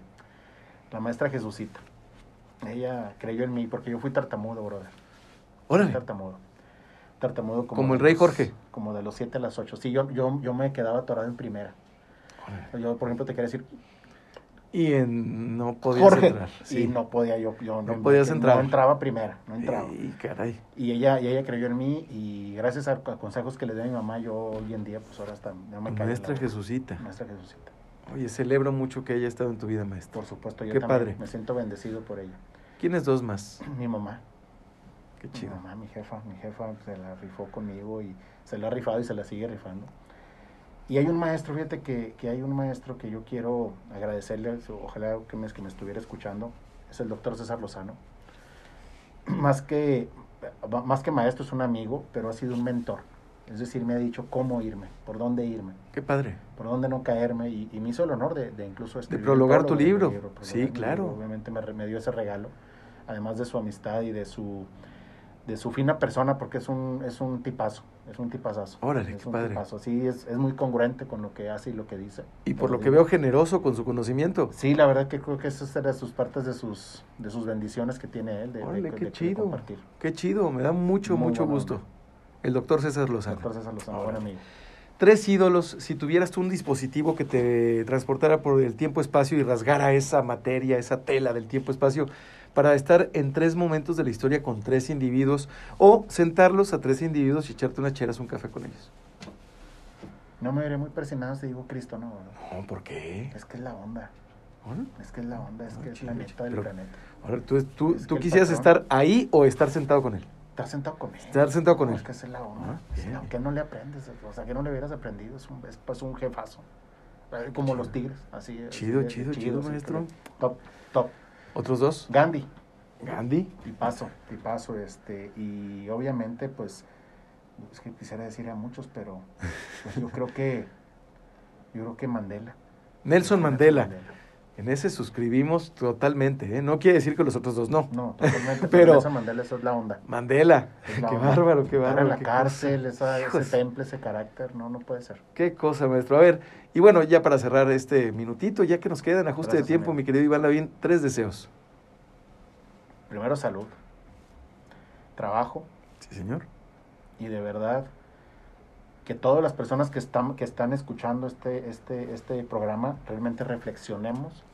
la maestra Jesucita. Ella creyó en mí porque yo fui tartamudo, brother. Fui Órale, Tartamudo. Tartamudo como, Como el rey los- Jorge. Como de los 7 a las 8. Sí, yo, yo, yo me quedaba atorado en primera. órale. Yo, por ejemplo, te quería decir, Y en, no podías Jorge. entrar. Y no podía yo. yo No podías entrar. No entraba primera, no entraba. Y caray. Y ella, y ella creyó en mí y gracias a, a consejos que le dio a mi mamá, yo hoy en día, pues ahora hasta no me. Maestra la- Jesucita. Maestra Jesucita. Oye, celebro mucho que haya estado en tu vida, maestro. Por supuesto, yo Qué también padre. me siento bendecido por ella. ¿Quiénes dos más? Mi mamá, Qué mi chido. mamá, mi jefa, mi jefa se la rifó conmigo y se la ha rifado y se la sigue rifando. Y hay un maestro, fíjate que, que hay un maestro que yo quiero agradecerle, ojalá que me, que me estuviera escuchando, es el doctor César Lozano. Más que, más que maestro es un amigo, pero ha sido un mentor. Es decir, me ha dicho cómo irme, por dónde irme, Qué padre. por dónde no caerme y, y me hizo el honor de, de incluso escribir el prologar tu libro. prologar Sí, claro. libro. Obviamente me, me dio ese regalo, además de su amistad y de su de su fina persona, porque es un es un tipazo, es un tipazazo. Órale, es qué un padre. tipazo. Sí, es, es muy congruente con lo que hace y lo que dice. Y por lo que veo generoso con su conocimiento. Sí, la verdad que creo que esas eran sus partes de sus de sus bendiciones que tiene él de, Órale, de- qué de chido. compartir. Qué chido, me da mucho, Muy mucho gusto. El doctor César Lozano. Doctor César Lozano, buen amigo. Tres ídolos, si tuvieras tú un dispositivo que te transportara por el tiempo-espacio y rasgara esa materia, esa tela del tiempo-espacio, para estar en tres momentos de la historia con tres individuos, o sentarlos a tres individuos y echarte unas cheras, un café con ellos. No me veré muy presionado si digo Cristo, no. No, ¿por qué? Es que es la onda. Ahora, Es que es la onda, es Ah, que es chido, la neta del pero- planeta. ahora, tú, tú, Es tú quisieras patrón- estar ahí o estar sentado con él. Estar sentado con él. Estar sentado con No, él. Es que es la onda. Ah, que no le aprendes, o sea, que no le hubieras aprendido. Es un, es, pues, un jefazo. Como los tigres, así. así Chido, de chido, chido, sí, maestro. Top, top. ¿Otros dos? Gandhi, Gandhi. tipazo, tipazo, este. Y obviamente, pues, es que quisiera decir a muchos, pero pues, yo creo que, yo creo que Mandela. Nelson Mandela. En ese suscribimos totalmente, ¿eh? No quiere decir que los otros dos no. No, totalmente. Pero- Nelson Mandela, eso es la onda. Mandela. La Qué onda. bárbaro, qué bárbaro. en la qué cárcel, esa, ese temple, ese carácter, no, no puede ser. Qué cosa, maestro. A ver, y bueno, ya para cerrar este minutito, ya que nos queda en ajuste Gracias, de tiempo, mi querido Iván Lavín, tres deseos. Primero salud, trabajo Sí, señor. y de verdad que todas las personas que están, que están escuchando este, este, este programa realmente reflexionemos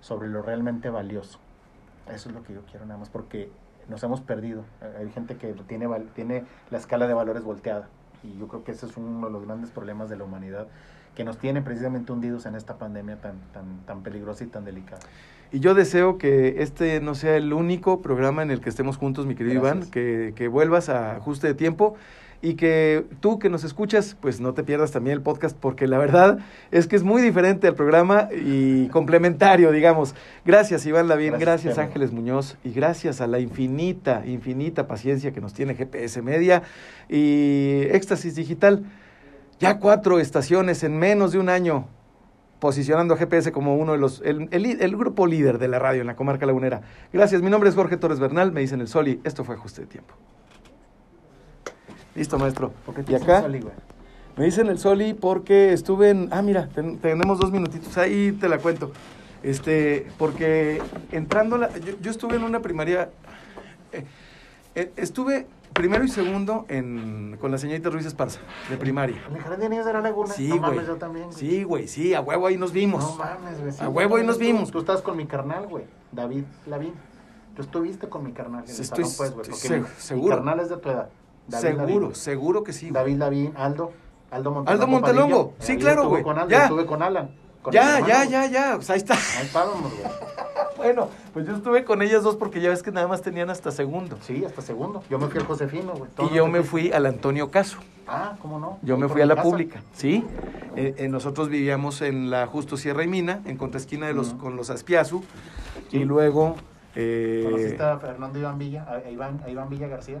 sobre lo realmente valioso. Eso es lo que yo quiero nada más, porque nos hemos perdido. Hay gente que tiene, tiene la escala de valores volteada y yo creo que ese es uno de los grandes problemas de la humanidad que nos tiene precisamente hundidos en esta pandemia tan, tan, tan peligrosa y tan delicada. Y yo deseo que este no sea el único programa en el que estemos juntos, mi querido Gracias. Iván, que, que vuelvas a ajuste de tiempo y que tú que nos escuchas, pues no te pierdas también el podcast, porque la verdad es que es muy diferente al programa y complementario, digamos. Gracias, Iván Lavín, Gracias, gracias. Ángeles Muñoz, y gracias a la infinita, infinita paciencia que nos tiene GPS Media y Éxtasis Digital. Ya cuatro estaciones en menos de un año posicionando a GPS como uno de los, el, el- el grupo líder de la radio en la comarca lagunera. Gracias, mi nombre es Jorge Torres Bernal, me dicen el Soli, esto fue Ajuste de Tiempo. Listo, maestro. Porque Y acá me dicen el Soli porque estuve en, ah, mira, ten- tenemos dos minutitos, ahí te la cuento. Este, porque entrando, la, yo, yo estuve en una primaria, eh, Eh, estuve primero y segundo en, con la señorita Ruiz Esparza, de primaria. ¿En el jardín de niños de la laguna? Sí, no güey. mames, yo también. güey. Sí, güey, sí, a huevo ahí nos vimos. No mames, güey. sí, A huevo, ahí nos tú- vimos. Tú, estás con mi carnal, güey. David Lavín. Tú estuviste con mi carnal en el estoy- salón, pues, güey. estoy Porque mi- seguro. Mi carnal es de tu edad. David seguro, Lavín, seguro que sí. güey. David Lavín, Aldo. Aldo Montelongo. Aldo Montelongo, Padilla. sí, Ahí claro, estuve güey. con Aldo, Ya. estuve con Alan. con Ya, hermano, ya, güey. ya, ya, pues ahí está. Ahí estábamos, güey. Bueno, pues yo estuve con ellas dos porque ya ves que nada más tenían hasta segundo. Sí, hasta segundo. Yo me fui al Josefino, güey. Y yo me fui al Antonio Caso. Ah, ¿cómo no? Yo me fui a la casa. pública, ¿sí? Eh, eh, nosotros vivíamos en la Justo Sierra y Mina, en contraesquina de los, con los Aspiazu. Sí. Y luego... eh, ¿Conociste a Fernando Iván Villa? A Iván, a Iván Villa García.